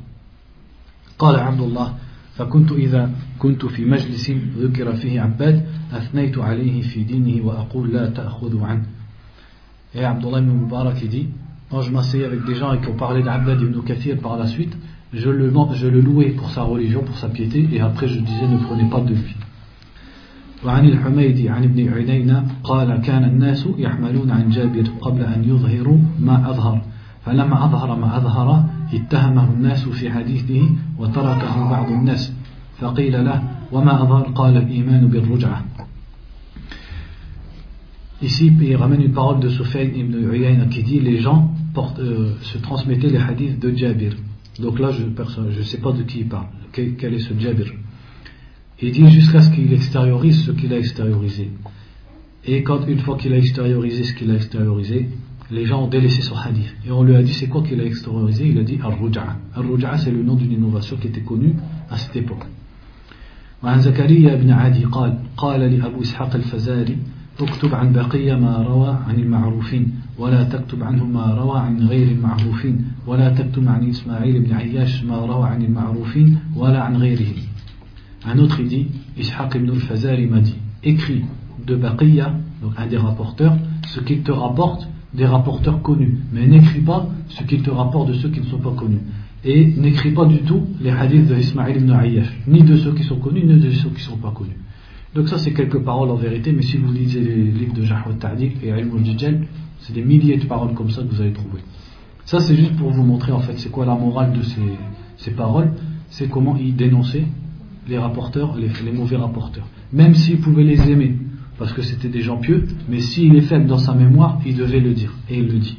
قال عبد الله فكنت إذا كنت في مجلس ذكر فيه عباد أثنيت عليه في دينه وأقول لا تأخذوا عنه Et Abdullah ibn Mubarak il dit Quand je m'asseyais avec des gens et qu'on parlait d'Abbad ibn Kathir par la suite, je le, je le louais pour sa religion, pour sa piété, et après je disais ne prenez pas de lui. وعن الحميدي عن ابن عيينة قال كان الناس يحملون عن جابر قبل أن يظهروا ما أظهر فلما أظهر ما أظهر اتهمه الناس في حديثه وتركه بعض الناس فقيل له وما أظهر قال الإيمان بالرجعة Ici, il ramène une parole de Soufayn ibn Uyayna qui dit les gens portent, euh, se transmettaient les hadiths de Jabir. Donc là, je ne sais pas de qui il parle. Quel, quel est ce Jabir Il dit jusqu'à ce qu'il extériorise ce qu'il a extériorisé. Et quand une fois qu'il a extériorisé ce qu'il a extériorisé, les gens ont délaissé son hadith. Et on lui a dit c'est quoi qu'il a extériorisé Il a dit Al-Ruja'a. Al-Ruja'a c'est le nom d'une innovation qui était connue à cette époque. وعن زكريا بن عدي قال قال لأبو إسحاق الفزاري اكتب عن بقية ما روى عن المعروفين ولا تكتب عنه ما روى عن غير المعروفين ولا تكتب عن إسماعيل بن عياش ما روى عن المعروفين ولا عن غيرهم un autre, il dit, Ishaq ibn al-Fazari m'a dit, écris de Baqiyya, donc un des rapporteurs, ce qu'il te rapporte des rapporteurs connus, mais n'écris pas ce qu'il te rapporte de ceux qui ne sont pas connus. Et n'écris pas du tout les hadiths de Ismaïl ibn Ayyash, ni de ceux qui sont connus, ni de ceux qui ne sont pas connus. Donc ça c'est quelques paroles en vérité, mais si vous lisez les livres de Jahwa Ta'dik et al c'est des milliers de paroles comme ça que vous allez trouver. Ça c'est juste pour vous montrer en fait c'est quoi la morale de ces, ces paroles, c'est comment ils dénonçaient les rapporteurs, les, les mauvais rapporteurs. Même s'ils pouvaient les aimer, parce que c'était des gens pieux, mais s'il est faible dans sa mémoire, il devait le dire, et il le dit.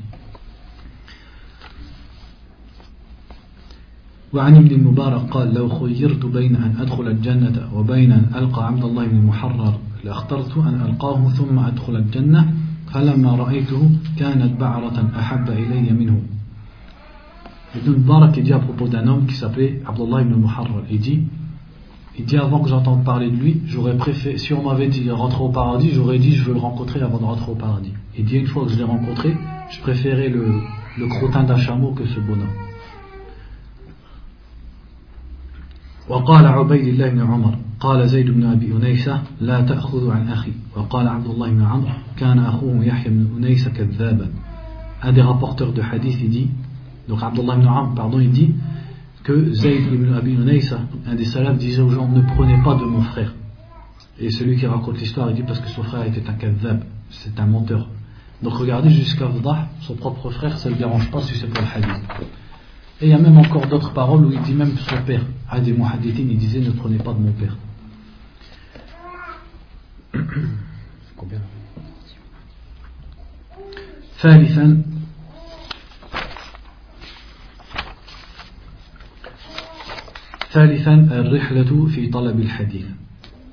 وعن ابن المبارك قال لو خيرت بين أن أدخل الجنة وبين أن ألقى عبد الله بن المحرر لاخترت أن ألقاه ثم أدخل الجنة فلما رأيته كانت بعرة أحب إلي منه Ibn Mubarak dit à propos d'un homme qui s'appelait Abdullah ibn Muharrar. Il dit Il dit avant que j'entende parler de lui, j'aurais préféré, si on m'avait dit rentrer au paradis, j'aurais dit je veux le rencontrer avant de rentrer au paradis. Il dit une fois que je l'ai rencontré, je préférais le, le crottin d'un chameau que ce bonhomme. وقال عبيد الله بن عمر قال زيد بن أبي أنيسة لا تأخذ عن أخي وقال عبد الله بن عمرو كان أخوه يحيى بن أنيسة كذابا un des rapporteurs de hadith il dit donc Abdullah ibn Amr pardon il dit que Zayd ibn Abi Unaysa un des salafs disait aux gens ne prenez pas de mon frère et celui qui raconte l'histoire il dit parce que son frère était un kadhab c'est un menteur donc regardez jusqu'à Vdah son propre frère ça ne le dérange pas si c'est pour le hadith et il y a même encore d'autres paroles où il dit même son père à des muhaddithin il disait ne prenez pas de mon père combien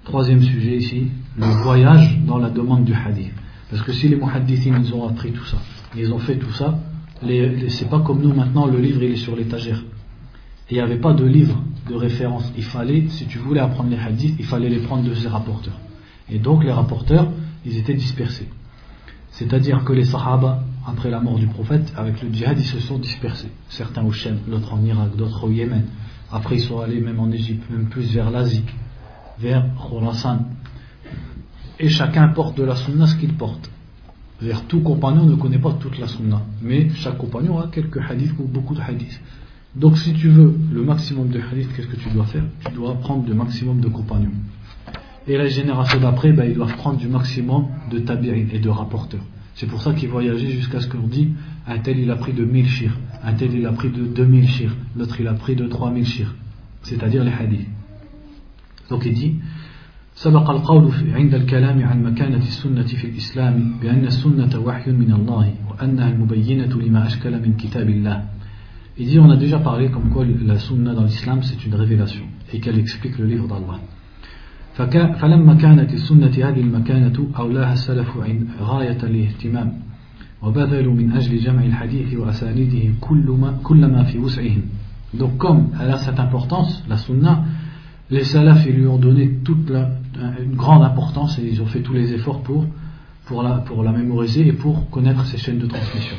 Troisième sujet ici, le voyage dans la demande du hadith. Parce que si les muhaddithines ils ont appris tout ça, ils ont fait tout ça, c'est pas comme nous maintenant, le livre il est sur l'étagère. Il n'y avait pas de livre de référence. Il fallait, si tu voulais apprendre les hadiths, il fallait les prendre de ces rapporteurs. Et donc les rapporteurs, ils étaient dispersés. C'est-à-dire que les Sahaba, après la mort du prophète, avec le djihad, ils se sont dispersés. Certains au Shem, d'autres en Irak, d'autres au Yémen. Après, ils sont allés même en Égypte, même plus vers l'Asie, vers Khurasan. Et chacun porte de la sunna ce qu'il porte. Vers tout compagnon ne connaît pas toute la sunna. Mais chaque compagnon a quelques hadiths ou beaucoup de hadiths. Donc si tu veux le maximum de hadiths, qu'est-ce que tu dois faire? Tu dois prendre le maximum de compagnons. Et les générations d'après, ben, ils doivent prendre du maximum de tabi'in et de rapporteurs. C'est pour ça qu'ils voyageaient jusqu'à ce qu'on dit un tel il a pris de 1000 shir, un tel il a pris de 2000 shir, l'autre il a pris de 3000 shir, c'est-à-dire les hadiths. Donc il dit سبق القول عند الكلام عن مكانة السنة في الإسلام بأن السنة وحي من الله وأنها المبينة لما أشكل من كتاب الله Il dit on a déjà parlé comme quoi la sunna dans l'islam c'est une révélation et qu'elle explique le livre d'Allah. فلما كانت السنة هذه المكانة أولاها السلف غاية الاهتمام وبذلوا من أجل جمع الحديث وأسانيده كل ما, كل ما في وسعهم Donc comme elle a cette importance, la sunna, les salafs ils lui ont donné toute la, une grande importance et ils ont fait tous les efforts pour, pour, la, pour la mémoriser et pour connaître ces chaînes de transmission.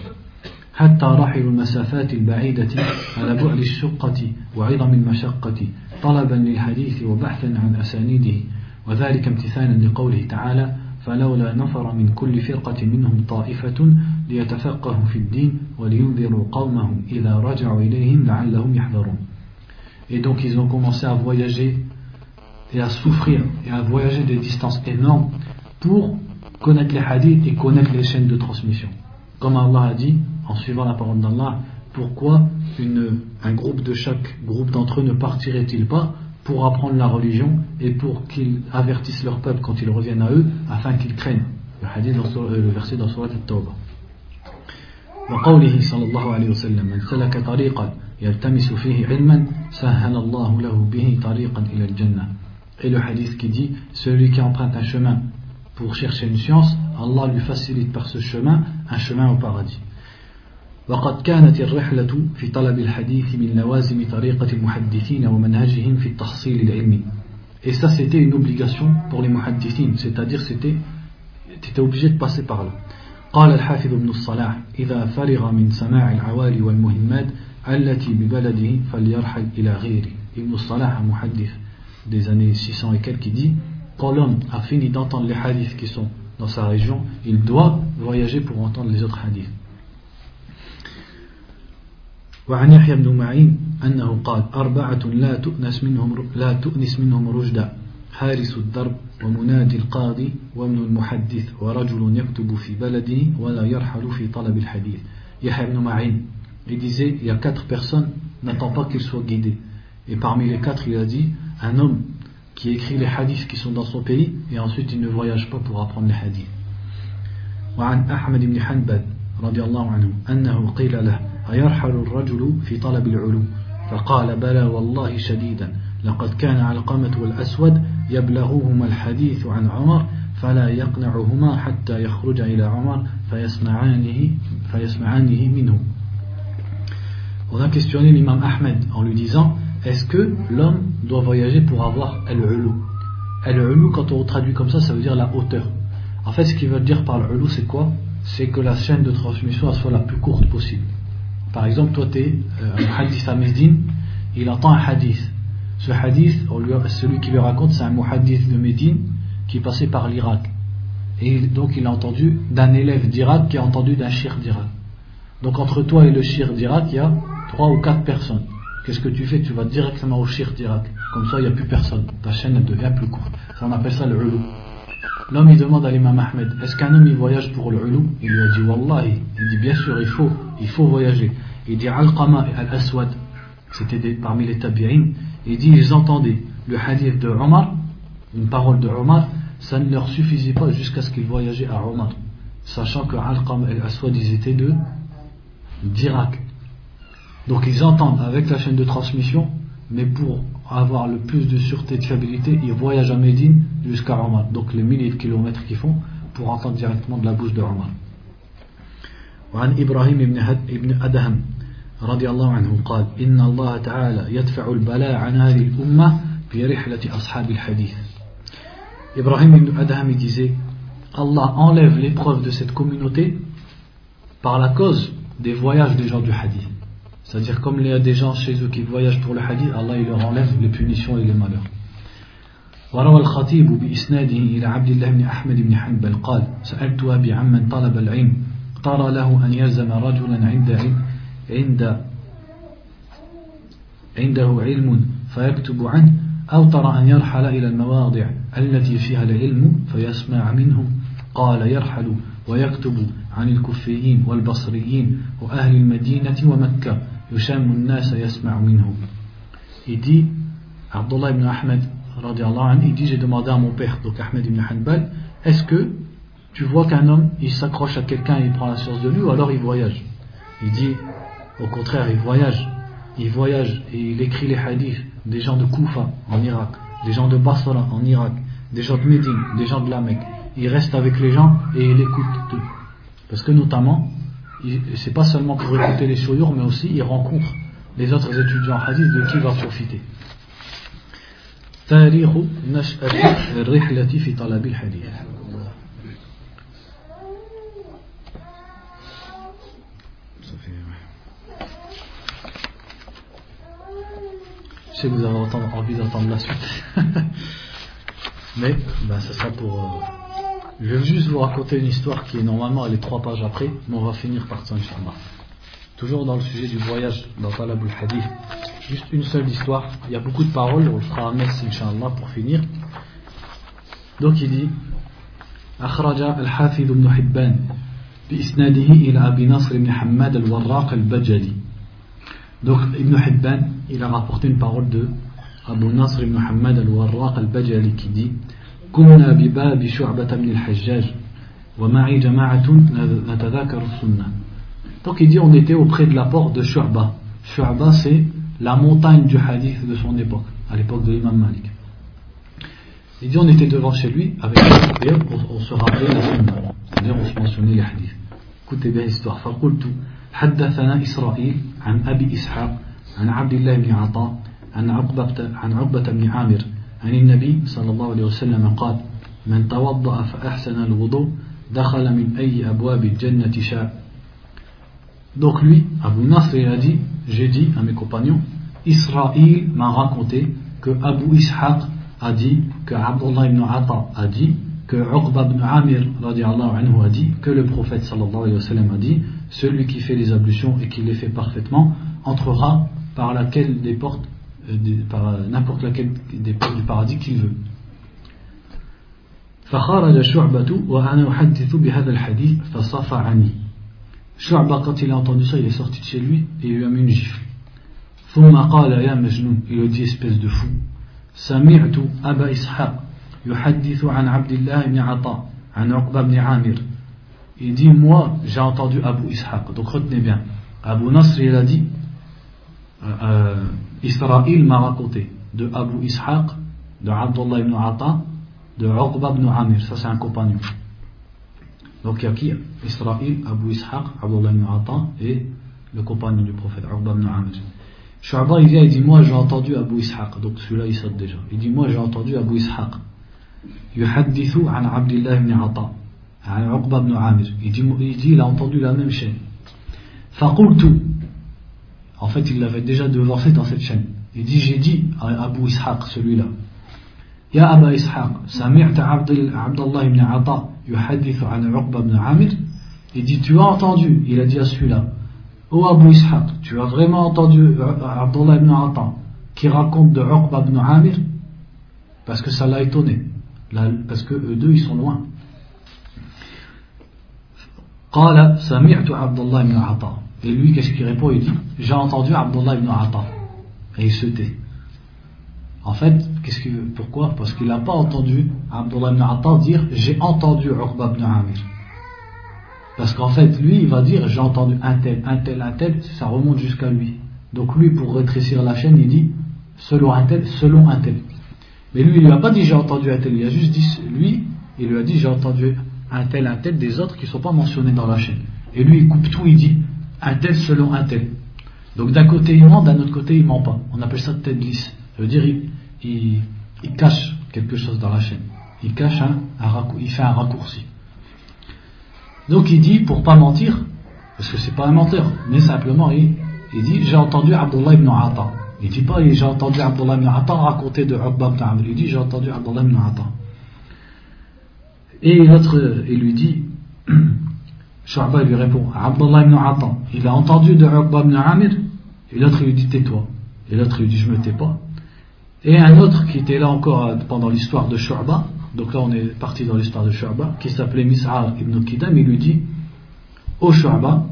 حتى رحلوا المسافات البعيدة على بعد الشقة وعظم المشقة طلبا للحديث وبحثا عن أسانيده وذلك امتثالا لقوله تعالى فلولا نفر من كل فرقة منهم طائفة ليتفقهوا في الدين ولينذروا قومهم إذا رجعوا إليهم لعلهم يحذرون Et donc ils ont commencé à voyager et à souffrir et à voyager des distances énormes pour connaître les hadiths et connaître les chaînes de transmission. Comme Allah a dit, en suivant la parole d'Allah, pourquoi une, un groupe de chaque groupe d'entre eux ne partirait-il pas pour apprendre la religion et pour qu'ils avertissent leur peuple quand ils reviennent à eux afin qu'ils craignent le, hadith dans, le verset dans Surat At-Tawbah وقوله صلى الله عليه وسلم من سلك طريقا يلتمس فيه علما سهل الله له به طريقا إلى الجنة et le hadith qui dit celui qui emprunte un chemin pour chercher une science Allah lui facilite par ce chemin un chemin au paradis وقد كانت الرحلة في طلب الحديث من لوازم طريقة المحدثين ومنهجهم في التحصيل العلمي Et ça c'était une obligation pour les muhaddithin, c'est-à-dire c'était étais obligé de passer par là. قال الحافظ ابن الصلاح إذا فرغ من سماع العوالي والمهمات التي ببلده فليرحل إلى غيره ابن الصلاح محدث des années 600 et quelques qui dit quand l'homme a fini d'entendre les hadiths qui sont dans sa région il doit voyager pour entendre les autres hadiths وعن يحيى بن معين أنه قال أربعة لا تؤنس منهم لا تؤنس منهم رشدا حارس الدرب ومنادي القاضي وابن المحدث ورجل يكتب في بلده ولا يرحل في طلب الحديث يحيى بن معين il disait il y a quatre personnes n'attend pas qu'ils soient guidés et parmi les quatre il a dit un homme qui écrit les hadiths qui sont dans son pays et ensuite il ne voyage pas pour apprendre les hadiths وعن أحمد بن حنبل رضي الله عنه أنه قيل له أيرحل الرجل في طلب العلو فقال بلى والله شديدا لقد كان علقمة والأسود يبلغهما الحديث عن عمر فلا يقنعهما حتى يخرج إلى عمر فيسمعانه, فيسمعانه منه On a questionné l'imam Ahmed en lui disant est-ce que l'homme doit voyager pour avoir al-ulu Al-ulu, quand on traduit comme ça, ça veut dire la hauteur. En fait, ce qu'il veut dire par l'ulu, c'est quoi C'est que la chaîne de transmission soit la plus courte possible. Par exemple, toi, tu es euh, un hadith à Médine, il entend un hadith. Ce hadith, celui qui le raconte, c'est un muhaddith de Médine qui est passé par l'Irak. Et donc, il a entendu d'un élève d'Irak qui a entendu d'un shir d'Irak. Donc, entre toi et le shir d'Irak, il y a trois ou quatre personnes. Qu'est-ce que tu fais? Tu vas directement au shir d'Irak. Comme ça, il n'y a plus personne. Ta chaîne devient plus courte. on appelle ça le. L'homme, il demande à l'imam Ahmed Est-ce qu'un homme, il voyage pour le ulu Il lui a dit Wallahi. Il dit Bien sûr, il faut, il faut voyager. Il dit Al-Qama et Al-Aswad, c'était parmi les tabi'in. Il dit Ils entendaient le hadith de Omar, une parole de Omar, ça ne leur suffisait pas jusqu'à ce qu'ils voyageaient à Omar. Sachant que Al-Qama et Al-Aswad, ils étaient de d'Irak. Donc ils entendent avec la chaîne de transmission, mais pour avoir le plus de sûreté et de fiabilité, ils voyagent à Médine jusqu'à Omar. Donc les milliers de kilomètres qu'ils font pour entendre directement de la bouche de Omar. وعن إبراهيم بن أدهم رضي الله عنه قال إن الله تعالى يدفع البلاء عن هذه الأمة في رحلة أصحاب الحديث Ibrahim ibn Adham disait Allah enlève l'épreuve de cette communauté par la cause des voyages des gens du hadith. C'est-à-dire comme il y a des gens chez eux qui voyagent pour le hadith, Allah il leur enlève les punitions et les malheurs. وروى الخطيب بإسناده إلى عبد الله بن أحمد بن حنبل قال سألت أبي عمن طلب العلم ترى له أن يلزم رجلا عند عند عنده علم فيكتب عنه أو ترى أن يرحل إلى المواضع التي فيها العلم فيسمع منه قال يرحل ويكتب عن الكفيين والبصريين وأهل المدينة ومكة Il dit, Abdullah ibn Ahmed, il dit J'ai demandé à mon père, donc Ahmed ibn Hanbal, est-ce que tu vois qu'un homme, il s'accroche à quelqu'un et il prend la science de lui, ou alors il voyage? Il dit Au contraire, il voyage. Il voyage et il écrit les hadiths des gens de Koufa en Irak, des gens de Basra en Irak, des gens de Médine, des gens de la Mecque. Il reste avec les gens et il écoute tout. Parce que notamment, c'est pas seulement pour écouter les sourires, mais aussi il rencontre les autres étudiants en hadith de qui il va profiter. Je sais que vous avez envie d'entendre la suite, [laughs] mais ben, sera pour. Euh, Je vais juste vous raconter une histoire qui est normalement elle est trois pages après, mais on va finir par ça, Inch'Allah. Toujours dans le sujet du voyage dans Talab al-Hadith. Juste une seule histoire. Il y a beaucoup de paroles, on le fera à Metz, Inch'Allah, pour finir. Donc il dit أخرج الحافظ بن حبان بإسناده إلى أبي نصر بن حماد الوراق البجلي Donc Ibn Hibban, il a rapporté une parole de Abu Nasr ibn Hamad al-Warraq al-Bajali qui dit كنا بباب شعبة بن الحجاج ومعي جماعة نتذاكر السنة Donc il dit on était auprès de la porte de Shu'ba. Shu'ba c'est la montagne du hadith de son époque, à l'époque de l'imam Malik. Il dit on était devant chez lui avec et on, on se rappelait la sunna, c'est-à-dire on se mentionnait les hadiths. Écoutez bien l'histoire. فقلت حدثنا إسرائيل عن أبي إسحاق عن عبد الله بن عطاء عن عقبة عن عقبة بن عامر عن النبي صلى الله عليه وسلم قال من توضأ فأحسن الوضوء دخل من أي أبواب الجنة شاء Donc lui, Abu Nasr, il a dit, j'ai dit à mes compagnons, Israël m'a raconté que Abu Ishaq a dit, que Abdullah ibn Atta a dit, que Uqba ibn Amir anhu a dit, que le prophète sallallahu alayhi wa sallam a dit, celui qui fait les ablutions et qui les fait parfaitement entrera par laquelle des portes par n'importe laquelle des portes du paradis qu'il veut. فخرج شعبة وأنا أحدث بهذا الحديث فصفعني شعبة quand il a entendu ça il est sorti de chez lui et il lui a mis une gifle ثم قال يا مجنون il lui dit espèce de fou سمعت أبا إسحاق يحدث عن عبد الله بن عطاء عن عقبة بن عامر il dit moi j'ai entendu Abu Ishaq donc retenez bien Abu Nasr il a dit euh, Israël m'a raconté de Abu Ishaq, de Abdullah ibn Ata, de Uqba ibn Amir. Ça, c'est un compagnon. Donc, il y a qui Israël, Abu Ishaq, Abdullah ibn Ata et le compagnon du prophète, Uqba ibn Amir. Shu'ba il vient et dit Moi j'ai entendu Abu Ishaq, donc celui-là il saute déjà. Il dit Moi j'ai entendu Abu Ishaq. عن عبد الله بن عطاء عن عقبة بن عامر il dit, il il a entendu la même chaîne فقلت en fait il l'avait déjà devancé dans cette chaîne il dit j'ai dit à Abu Ishaq celui-là يا أبا إسحاق سمعت عبد عبد الله بن عطاء يحدث عن عقبة بن عامر il dit tu as entendu il a dit à celui-là Oh Abu Ishaq, tu as vraiment entendu Abdullah ibn Atta qui raconte de Uqba ibn Amir Parce que ça l'a étonné. Parce que eux deux, ils sont loin. Qala sami'tu Abdullah ibn Atta. et lui, qu'est-ce qu'il répond? Il dit J'ai entendu Abdullah ibn Atta. Et il se tait. En fait, qu'est-ce pourquoi? Parce qu'il n'a pas entendu Abdullah ibn Atta dire J'ai entendu Uqba ibn Amir. Parce qu'en fait, lui, il va dire j'ai entendu un tel, un tel, un tel, ça remonte jusqu'à lui. Donc lui, pour rétrécir la chaîne, il dit selon un tel, selon un tel. Mais lui, il lui a pas dit j'ai entendu un tel, il a juste dit lui, il lui a dit j'ai entendu un tel, un tel des autres qui ne sont pas mentionnés dans la chaîne. Et lui, il coupe tout, il dit un tel selon un tel. Donc d'un côté il ment, d'un autre côté il ment pas. On appelle ça lisse. Ça veut dire il, il, cache quelque chose dans la chaîne. Il cache un, il fait un raccourci. Donc il dit, pour pas mentir, parce que c'est pas un menteur, mais simplement il, il dit J'ai entendu Abdullah ibn Atta. Il dit pas J'ai entendu Abdullah ibn Atta raconter de Uqba ibn Amr. Il dit J'ai entendu Abdullah ibn Atta. Et l'autre, il lui dit [clears throat] Shu'ba lui répond Abdullah ibn Atta. Il a entendu de Uqba ibn Amir. Et l'autre lui dit Tais-toi. Et l'autre lui dit Je me tais pas. Et un autre qui était là encore pendant l'histoire de Shu'ba, donc là on est parti dans l'histoire de Shu'ba, qui s'appelait Mis'ar ibn Kidam, il lui dit Au Shu'ba,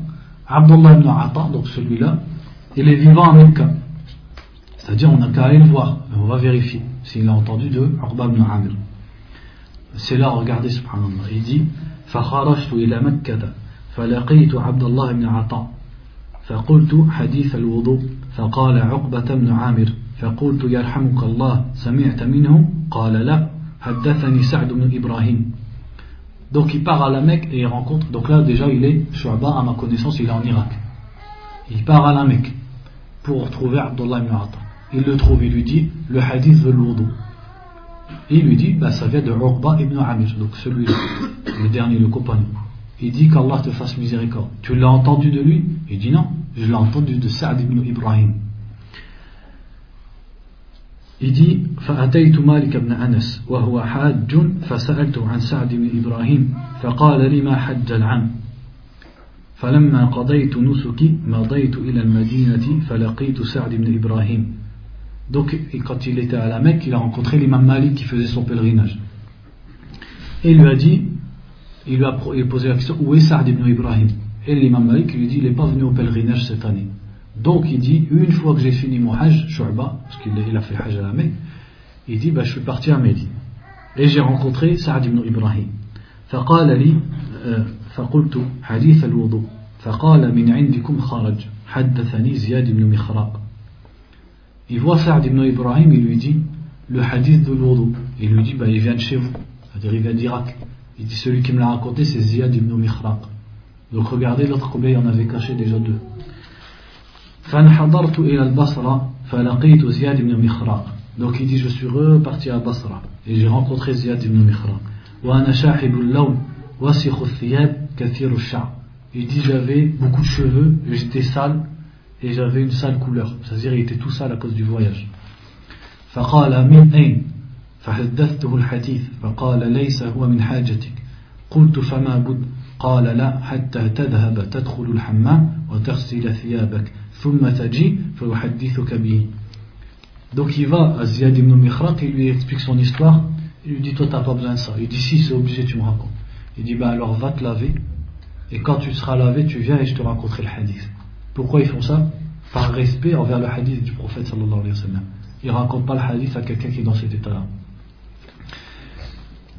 Abdullah ibn Atta, donc celui-là, il est vivant à Mecca. C'est-à-dire on n'a qu'à aller le voir, on va vérifier s'il a entendu de Urba ibn Amir. C'est là, regardez subhanallah, il dit فخرجت إلى مكة فلقيت عبد الله بن عطاء فقلت حديث الوضوء فقال عقبة بن عامر فقلت يرحمك الله سمعت منه قال لا Ibrahim. Donc il part à la Mecque et il rencontre. Donc là déjà il est, Shu'ba à ma connaissance, il est en Irak. Il part à la Mecque pour trouver Abdullah ibn Atta. Il le trouve, il lui dit le hadith de. Et il lui dit bah, ça vient de Urba ibn Amir, donc celui-là, le dernier, le compagnon. Il dit qu'Allah te fasse miséricorde. Tu l'as entendu de lui Il dit non, je l'ai entendu de Sa'd ibn Ibrahim. Il dit فأتيت مالك بن أنس وهو حاج فسألته عن سعد بن إبراهيم فقال لي ما حج العام فلما قضيت نسكي مضيت إلى المدينة فلقيت سعد بن إبراهيم Donc, quand il était à la Mecque, il a rencontré l'imam Malik qui faisait son pèlerinage. Et il lui a dit, il lui a posé la question, où est Saad ibn Ibrahim Et l'imam Malik lui dit, il n'est pas venu au pèlerinage cette année. Donc il dit, une fois que j'ai fini mon hajj, Shu'ba, parce qu'il a fait hajj à la Mecque, il dit, bah, je suis parti à Médine. Et j'ai rencontré Saad ibn Ibrahim. فقال لي فقلت حديث الوضوء فقال من عندكم خرج حدثني زياد بن مخراق Il voit Saad ibn Ibrahim, il lui dit le hadith de l'Oudou. Il lui dit bah, il vient de chez vous, c'est-à-dire il vient d'Irak. Il dit celui qui me l'a raconté c'est Ziyad ibn Mikhraq. Donc regardez l'autre combien il en avait caché déjà deux. فانحضرت إلى البصرة فلقيت زياد بن مخراق donc il dit je suis reparti à Basra et j'ai rencontré Ziyad ibn Mikhraq وأنا شاحب اللون وسخ الثياب كثير الشعر il dit j'avais beaucoup de cheveux j'étais sale et j'avais une sale couleur c'est-à-dire il était tout sale à cause du voyage فقال من أين فحدثته الحديث فقال ليس هو من حاجتك قلت فما بد قال لا حتى تذهب تدخل الحمام وتغسل ثيابك donc il va à Ziyad ibn Mikhraq il lui explique son histoire. Il lui dit Toi, t'as pas besoin de ça. Il dit Si, c'est obligé, tu me racontes. Il dit bah, alors va te laver. Et quand tu seras lavé, tu viens et je te raconterai le hadith. Pourquoi ils font ça Par respect envers le hadith du prophète sallallahu alayhi wa sallam. Ils racontent pas le hadith à quelqu'un qui est dans cet état-là.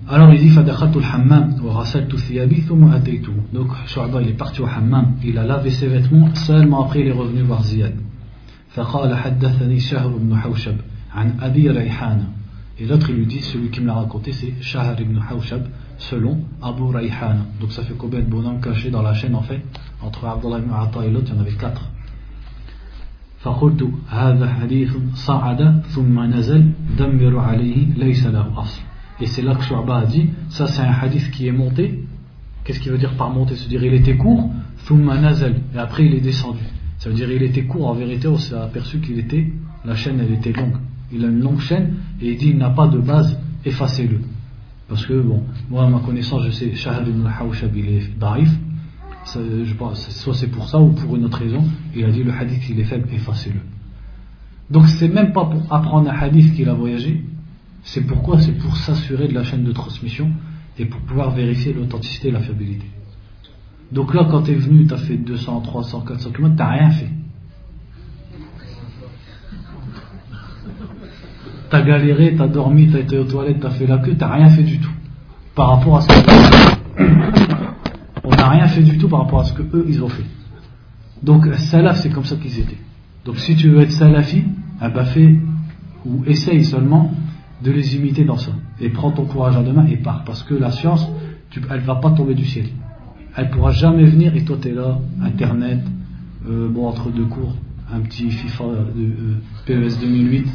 Alors il dit hammam wa thiyabi thumma. Donc Shu'ba il est parti au hammam, il a lavé ses vêtements, seulement après il est revenu voir Ziyad. فقال حدثني شهر بن حوشب عن أبي ريحانة Et l'autre il lui dit, celui qui me l'a raconté c'est Shahar ibn Hawshab selon Abu Rayhana. Donc ça fait combien de bonhommes cachés dans la chaîne en fait Entre Abdullah ibn Atta et l'autre il y en avait quatre. فقلت هذا حديث صعد ثم نزل دمر عليه ليس له أصل Et c'est là que Shu'ba a dit ça, c'est un hadith qui est monté. Qu'est-ce qu'il veut dire par monter Se dire il était court, Thumma et après il est descendu. Ça veut dire il était court, en vérité, on s'est aperçu qu'il était, la chaîne elle était longue. Il a une longue chaîne, et il dit il n'a pas de base, effacez-le. Parce que, bon, moi à ma connaissance, je sais, Shahad ibn al il est daif. Ça, je pense, soit c'est pour ça ou pour une autre raison. Il a dit le hadith il est faible, effacez-le. Donc c'est même pas pour apprendre un hadith qu'il a voyagé, c'est pourquoi C'est pour s'assurer de la chaîne de transmission et pour pouvoir vérifier l'authenticité et la fiabilité. Donc là, quand tu es venu, tu as fait 200, 300, 400 km, tu rien fait. Tu as galéré, tu as dormi, tu as été aux toilettes, tu as fait la queue, tu rien fait du tout. Par rapport à ce que [coughs] on n'a rien fait du tout par rapport à ce que eux ils ont fait. Donc salaf c'est comme ça qu'ils étaient. Donc si tu veux être salafi, eh ben ou essaye seulement de les imiter dans ça. Et prends ton courage à deux mains et pars. Parce que la science, elle va pas tomber du ciel. Elle pourra jamais venir et toi tu es là, internet, euh, bon entre deux cours, un petit FIFA de euh, PES 2008,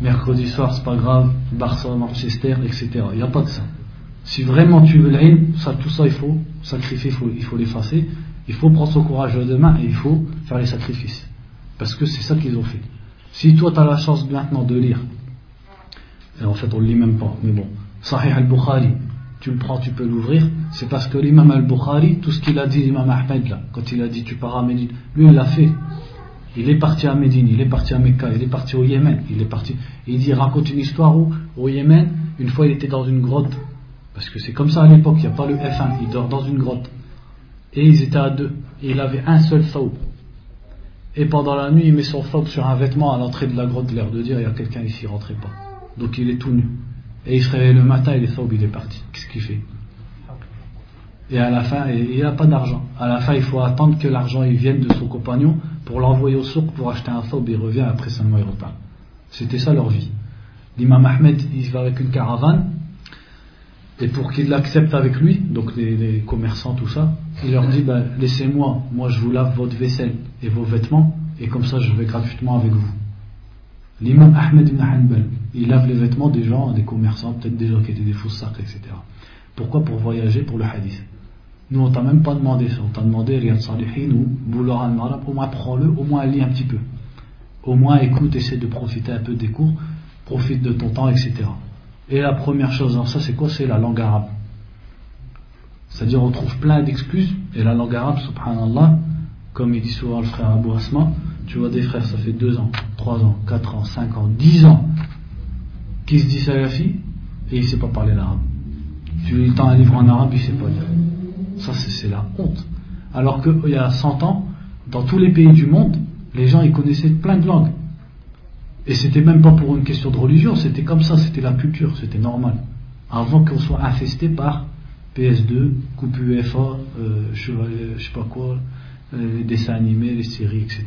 mercredi soir c'est pas grave, Barça, Manchester, etc. Il n'y a pas de ça. Si vraiment tu veux l'ilm, ça, tout ça il faut sacrifier, il faut, l'effacer. Il faut prendre son courage demain et il faut faire les sacrifices. Parce que c'est ça qu'ils ont fait. Si toi tu as la chance maintenant de lire, en fait on ne lit même pas, mais bon, Sahih al-Bukhari, tu le prends, tu peux l'ouvrir, c'est parce que l'imam al-Bukhari, tout ce qu'il a dit, l'imam Ahmed là, quand il a dit tu pars à Médine, lui il l'a fait. Il est parti à Médine, il est parti à Mecca, il est parti au Yémen, il est parti. Il dit, raconte une histoire où, au Yémen, une fois il était dans une grotte parce que c'est comme ça à l'époque, il n'y a pas le F1, il dort dans une grotte. Et ils étaient à deux. Et il avait un seul thawb. Et pendant la nuit, il met son thawb sur un vêtement à l'entrée de la grotte, l'air de dire, il y a quelqu'un ici, rentrez pas. Donc il est tout nu. Et il se réveille le matin et le thawb, il est parti. Qu'est-ce qu'il fait? Et à la fin, il n'a pas d'argent. À la fin, il faut attendre que l'argent il vienne de son compagnon pour l'envoyer au souk pour acheter un thawb. Il revient, après seulement il repart. C'était ça leur vie. L'imam Ahmed, il va avec une caravane et pour qu'ils l'acceptent avec lui, donc les, commerçants, tout ça, il leur dit ben, Laissez-moi, moi je vous lave votre vaisselle et vos vêtements, et comme ça je vais gratuitement avec vous. L'imam Ahmed ibn Hanbal, il lave les vêtements des gens, des commerçants, peut-être des gens qui étaient des faux sacs, etc. Pourquoi Pour voyager pour le hadith? Nous, on t'a même pas demandé ça. On t'a demandé Riyad Salihin ou Bouloir al-Marab, au moins prends-le, au moins lis un petit peu. Au moins écoute, essaie de profiter un peu des cours, profite de ton temps, etc. Et la première chose dans ça, c'est quoi? C'est la langue arabe. C'est-à-dire, on trouve plein d'excuses, et la langue arabe, subhanallah, comme il dit souvent le frère Abou Asma, tu vois des frères, ça fait 2 ans, 3 ans, 4 ans, 5 ans, 10 ans, qui se dit salafi, et il ne sait pas parler l'arabe. Tu lui tends un livre en arabe, il ne sait pas dire. Ça, c'est la honte. Alors qu'il y a 100 ans, dans tous les pays du monde, les gens, ils connaissaient plein de langues. Et c'était même pas pour une question de religion, c'était comme ça, c'était la culture, c'était normal. Avant qu'on soit infesté par PS2, coupe UFA, euh, je, je sais pas quoi, euh, les dessins animés, les séries, etc.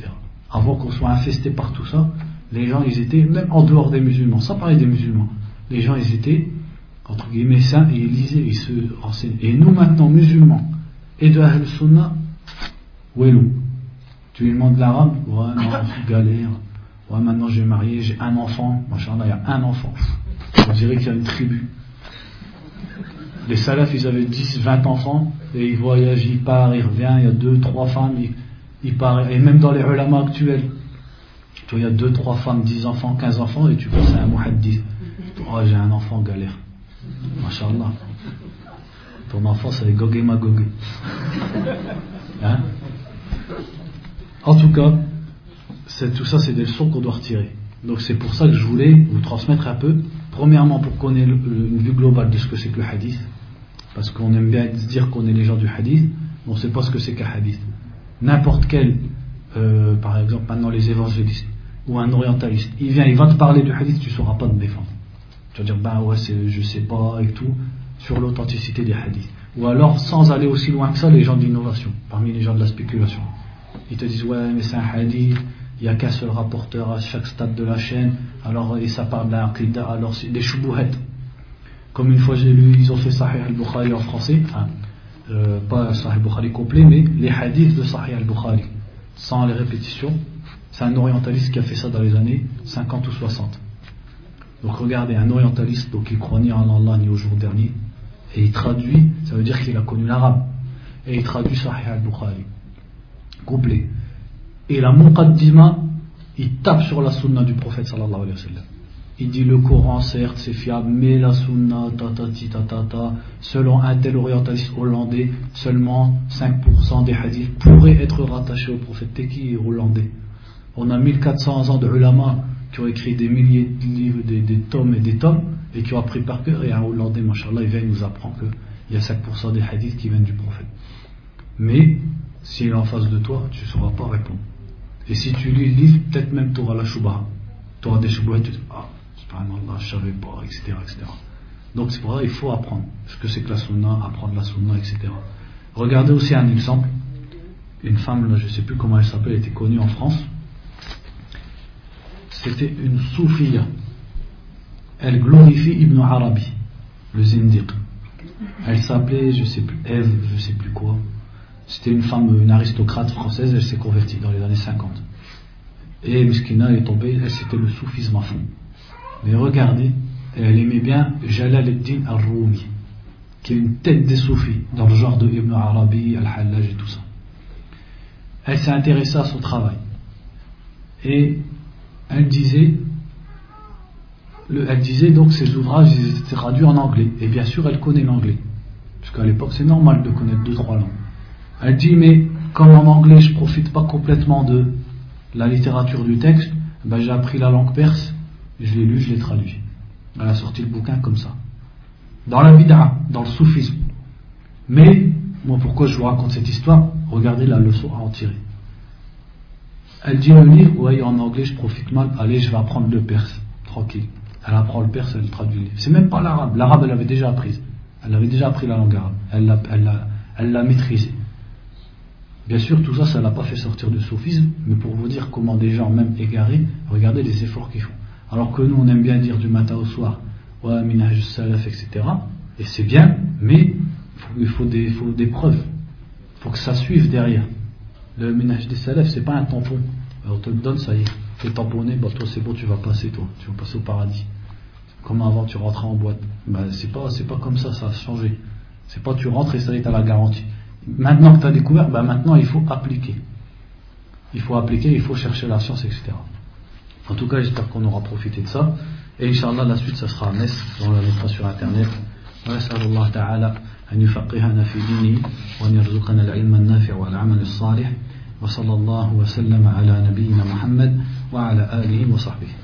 Avant qu'on soit infesté par tout ça, les gens, ils étaient, même en dehors des musulmans, sans parler des musulmans, les gens, ils étaient, entre guillemets, saints et ils lisaient, ils se renseignaient. Et nous, maintenant, musulmans, et de Ahl Sunnah, où est Tu lui demandes l'arabe Ouais, non, galère. Ouais, maintenant j'ai marié, j'ai un enfant. Machallah, il y a un enfant. On dirait qu'il y a une tribu. Les salafs, ils avaient 10, 20 enfants, et ils voyagent, ils partent, ils reviennent, il y a deux, trois femmes, ils, partent, et même dans les ulama actuels, tu vois, il y a deux, trois femmes, 10 enfants, 15 enfants, et tu vois, c'est un muhaddith. Oh, j'ai un enfant galère. Machallah. Ton enfant, c'est gogé magogé. [laughs] Hein? En tout cas, tout ça, c'est des leçons qu'on doit retirer. Donc c'est pour ça que je voulais vous transmettre un peu. Premièrement, pour qu'on ait une vue globale de ce que c'est que le hadith. Parce qu'on aime bien dire qu'on est les gens du hadith, mais on ne sait pas ce que c'est qu'un hadith. N'importe quel, euh, par exemple, maintenant les évangélistes ou un orientaliste, il vient, il va te parler du hadith, tu ne sauras pas te défendre. Tu vas dire, ben ouais, je sais pas et tout, sur l'authenticité des hadiths. Ou alors, sans aller aussi loin que ça, les gens d'innovation, parmi les gens de la spéculation. Ils te disent, ouais, mais c'est un hadith, il n'y a qu'un seul rapporteur à chaque stade de la chaîne, alors et ça parle d'un alors c'est des choubouhettes. Comme une fois j'ai lu, ils ont fait Sahih al-Bukhari en français, enfin, euh, pas Sahih al-Bukhari complet, mais les hadiths de Sahih al-Bukhari, sans les répétitions. C'est un orientaliste qui a fait ça dans les années 50 ou 60. Donc regardez, un orientaliste donc, qui croit ni en Allah ni au jour dernier, et il traduit, ça veut dire qu'il a connu l'arabe, et il traduit Sahih al-Bukhari, complet. Et la Muqaddima, il tape sur la sunna du prophète sallallahu alayhi wa sallam. Il dit le Coran, certes, c'est fiable, mais la sunna, ta ta ta ta ta, selon un tel orientaliste hollandais, seulement 5% des hadiths pourraient être rattachés au prophète. T'es qui hollandais? On a 1400 ans de ulama qui ont écrit des milliers de livres, des, tomes et des tomes, et qui ont appris par cœur, et un hollandais, machallah, il vient nous apprend qu'il y a 5% des hadiths qui viennent du prophète. Mais, s'il est en face de toi, tu ne sauras pas répondre. Et si tu lis le livre, peut-être même tu auras la chouba. Tu auras des choubas et tu dis, ah, subhanallah, je savais pas, etc. etc. Donc c'est pour ça qu'il faut apprendre. Ce que c'est que la sunna, apprendre la sunna, etc. Regardez aussi un exemple. Une femme, je ne sais plus comment elle s'appelle, elle était connue en France. C'était une soufia. Elle glorifie Ibn Arabi, le zindiq. Elle s'appelait, je sais plus, Eve, je sais plus quoi. C'était une femme, une aristocrate française, elle s'est convertie dans les années 50. Et Miskina est tombée, elle c'était le soufisme à fond. Mais regardez, elle aimait bien Jalal al-Din al-Rumi, qui est une tête des soufis, dans le genre de Ibn Arabi, Al-Hallaj et tout ça. Elle s'est intéressée à son travail. Et elle disait, elle donc ses ouvrages étaient traduits en anglais. Et bien sûr, elle connaît l'anglais. Parce qu'à l'époque, c'est normal de connaître deux, trois langues. Elle dit, mais comme en anglais, je profite pas complètement de la littérature du texte, ben, j'ai appris la langue perse, je l'ai lu, je l'ai traduit. Elle a sorti le bouquin comme ça. Dans la bid'a, dans le soufisme. Mais, moi pourquoi je vous raconte cette histoire? Regardez la leçon à en tirer. Elle dit le livre, oui en anglais je profite mal, allez je vais apprendre le perse, tranquille. Elle apprend le perse, elle traduit le livre. C'est même pas l'arabe, l'arabe elle avait déjà appris. Elle avait déjà appris la langue arabe, elle l'a elle, maîtrisée. Bien sûr, tout ça, ça ne l'a pas fait sortir du soufisme, mais pour vous dire comment des gens, même égarés, regardez les efforts qu'ils font. Alors que nous, on aime bien dire du matin au soir, ouais, minaj salaf, etc. Et c'est bien, mais il faut des, preuves. Il faut que ça suive derrière. Le minaj des salaf, c'est pas un tampon on te le donne, ça y est. Fais tamponner, bah toi c'est bon, tu vas passer, toi. Tu vas passer au paradis. Comme avant, tu rentrais en boîte. Bah, c'est pas, c'est pas comme ça, ça a changé. C'est pas tu rentres et ça y est, as la garantie. Maintenant que tu as découvert, ben maintenant il faut appliquer. Il faut appliquer, il faut chercher la science, etc. En tout cas, j'espère qu'on aura profité de ça. Et Inch'Allah, la suite, ça sera à Metz, on la mettra sur Internet. ونسأل الله تعالى أن يفقهنا في دينه وأن يرزقنا العلم النافع والعمل الصالح وصلى الله وسلم على نبينا محمد وعلى آله وصحبه.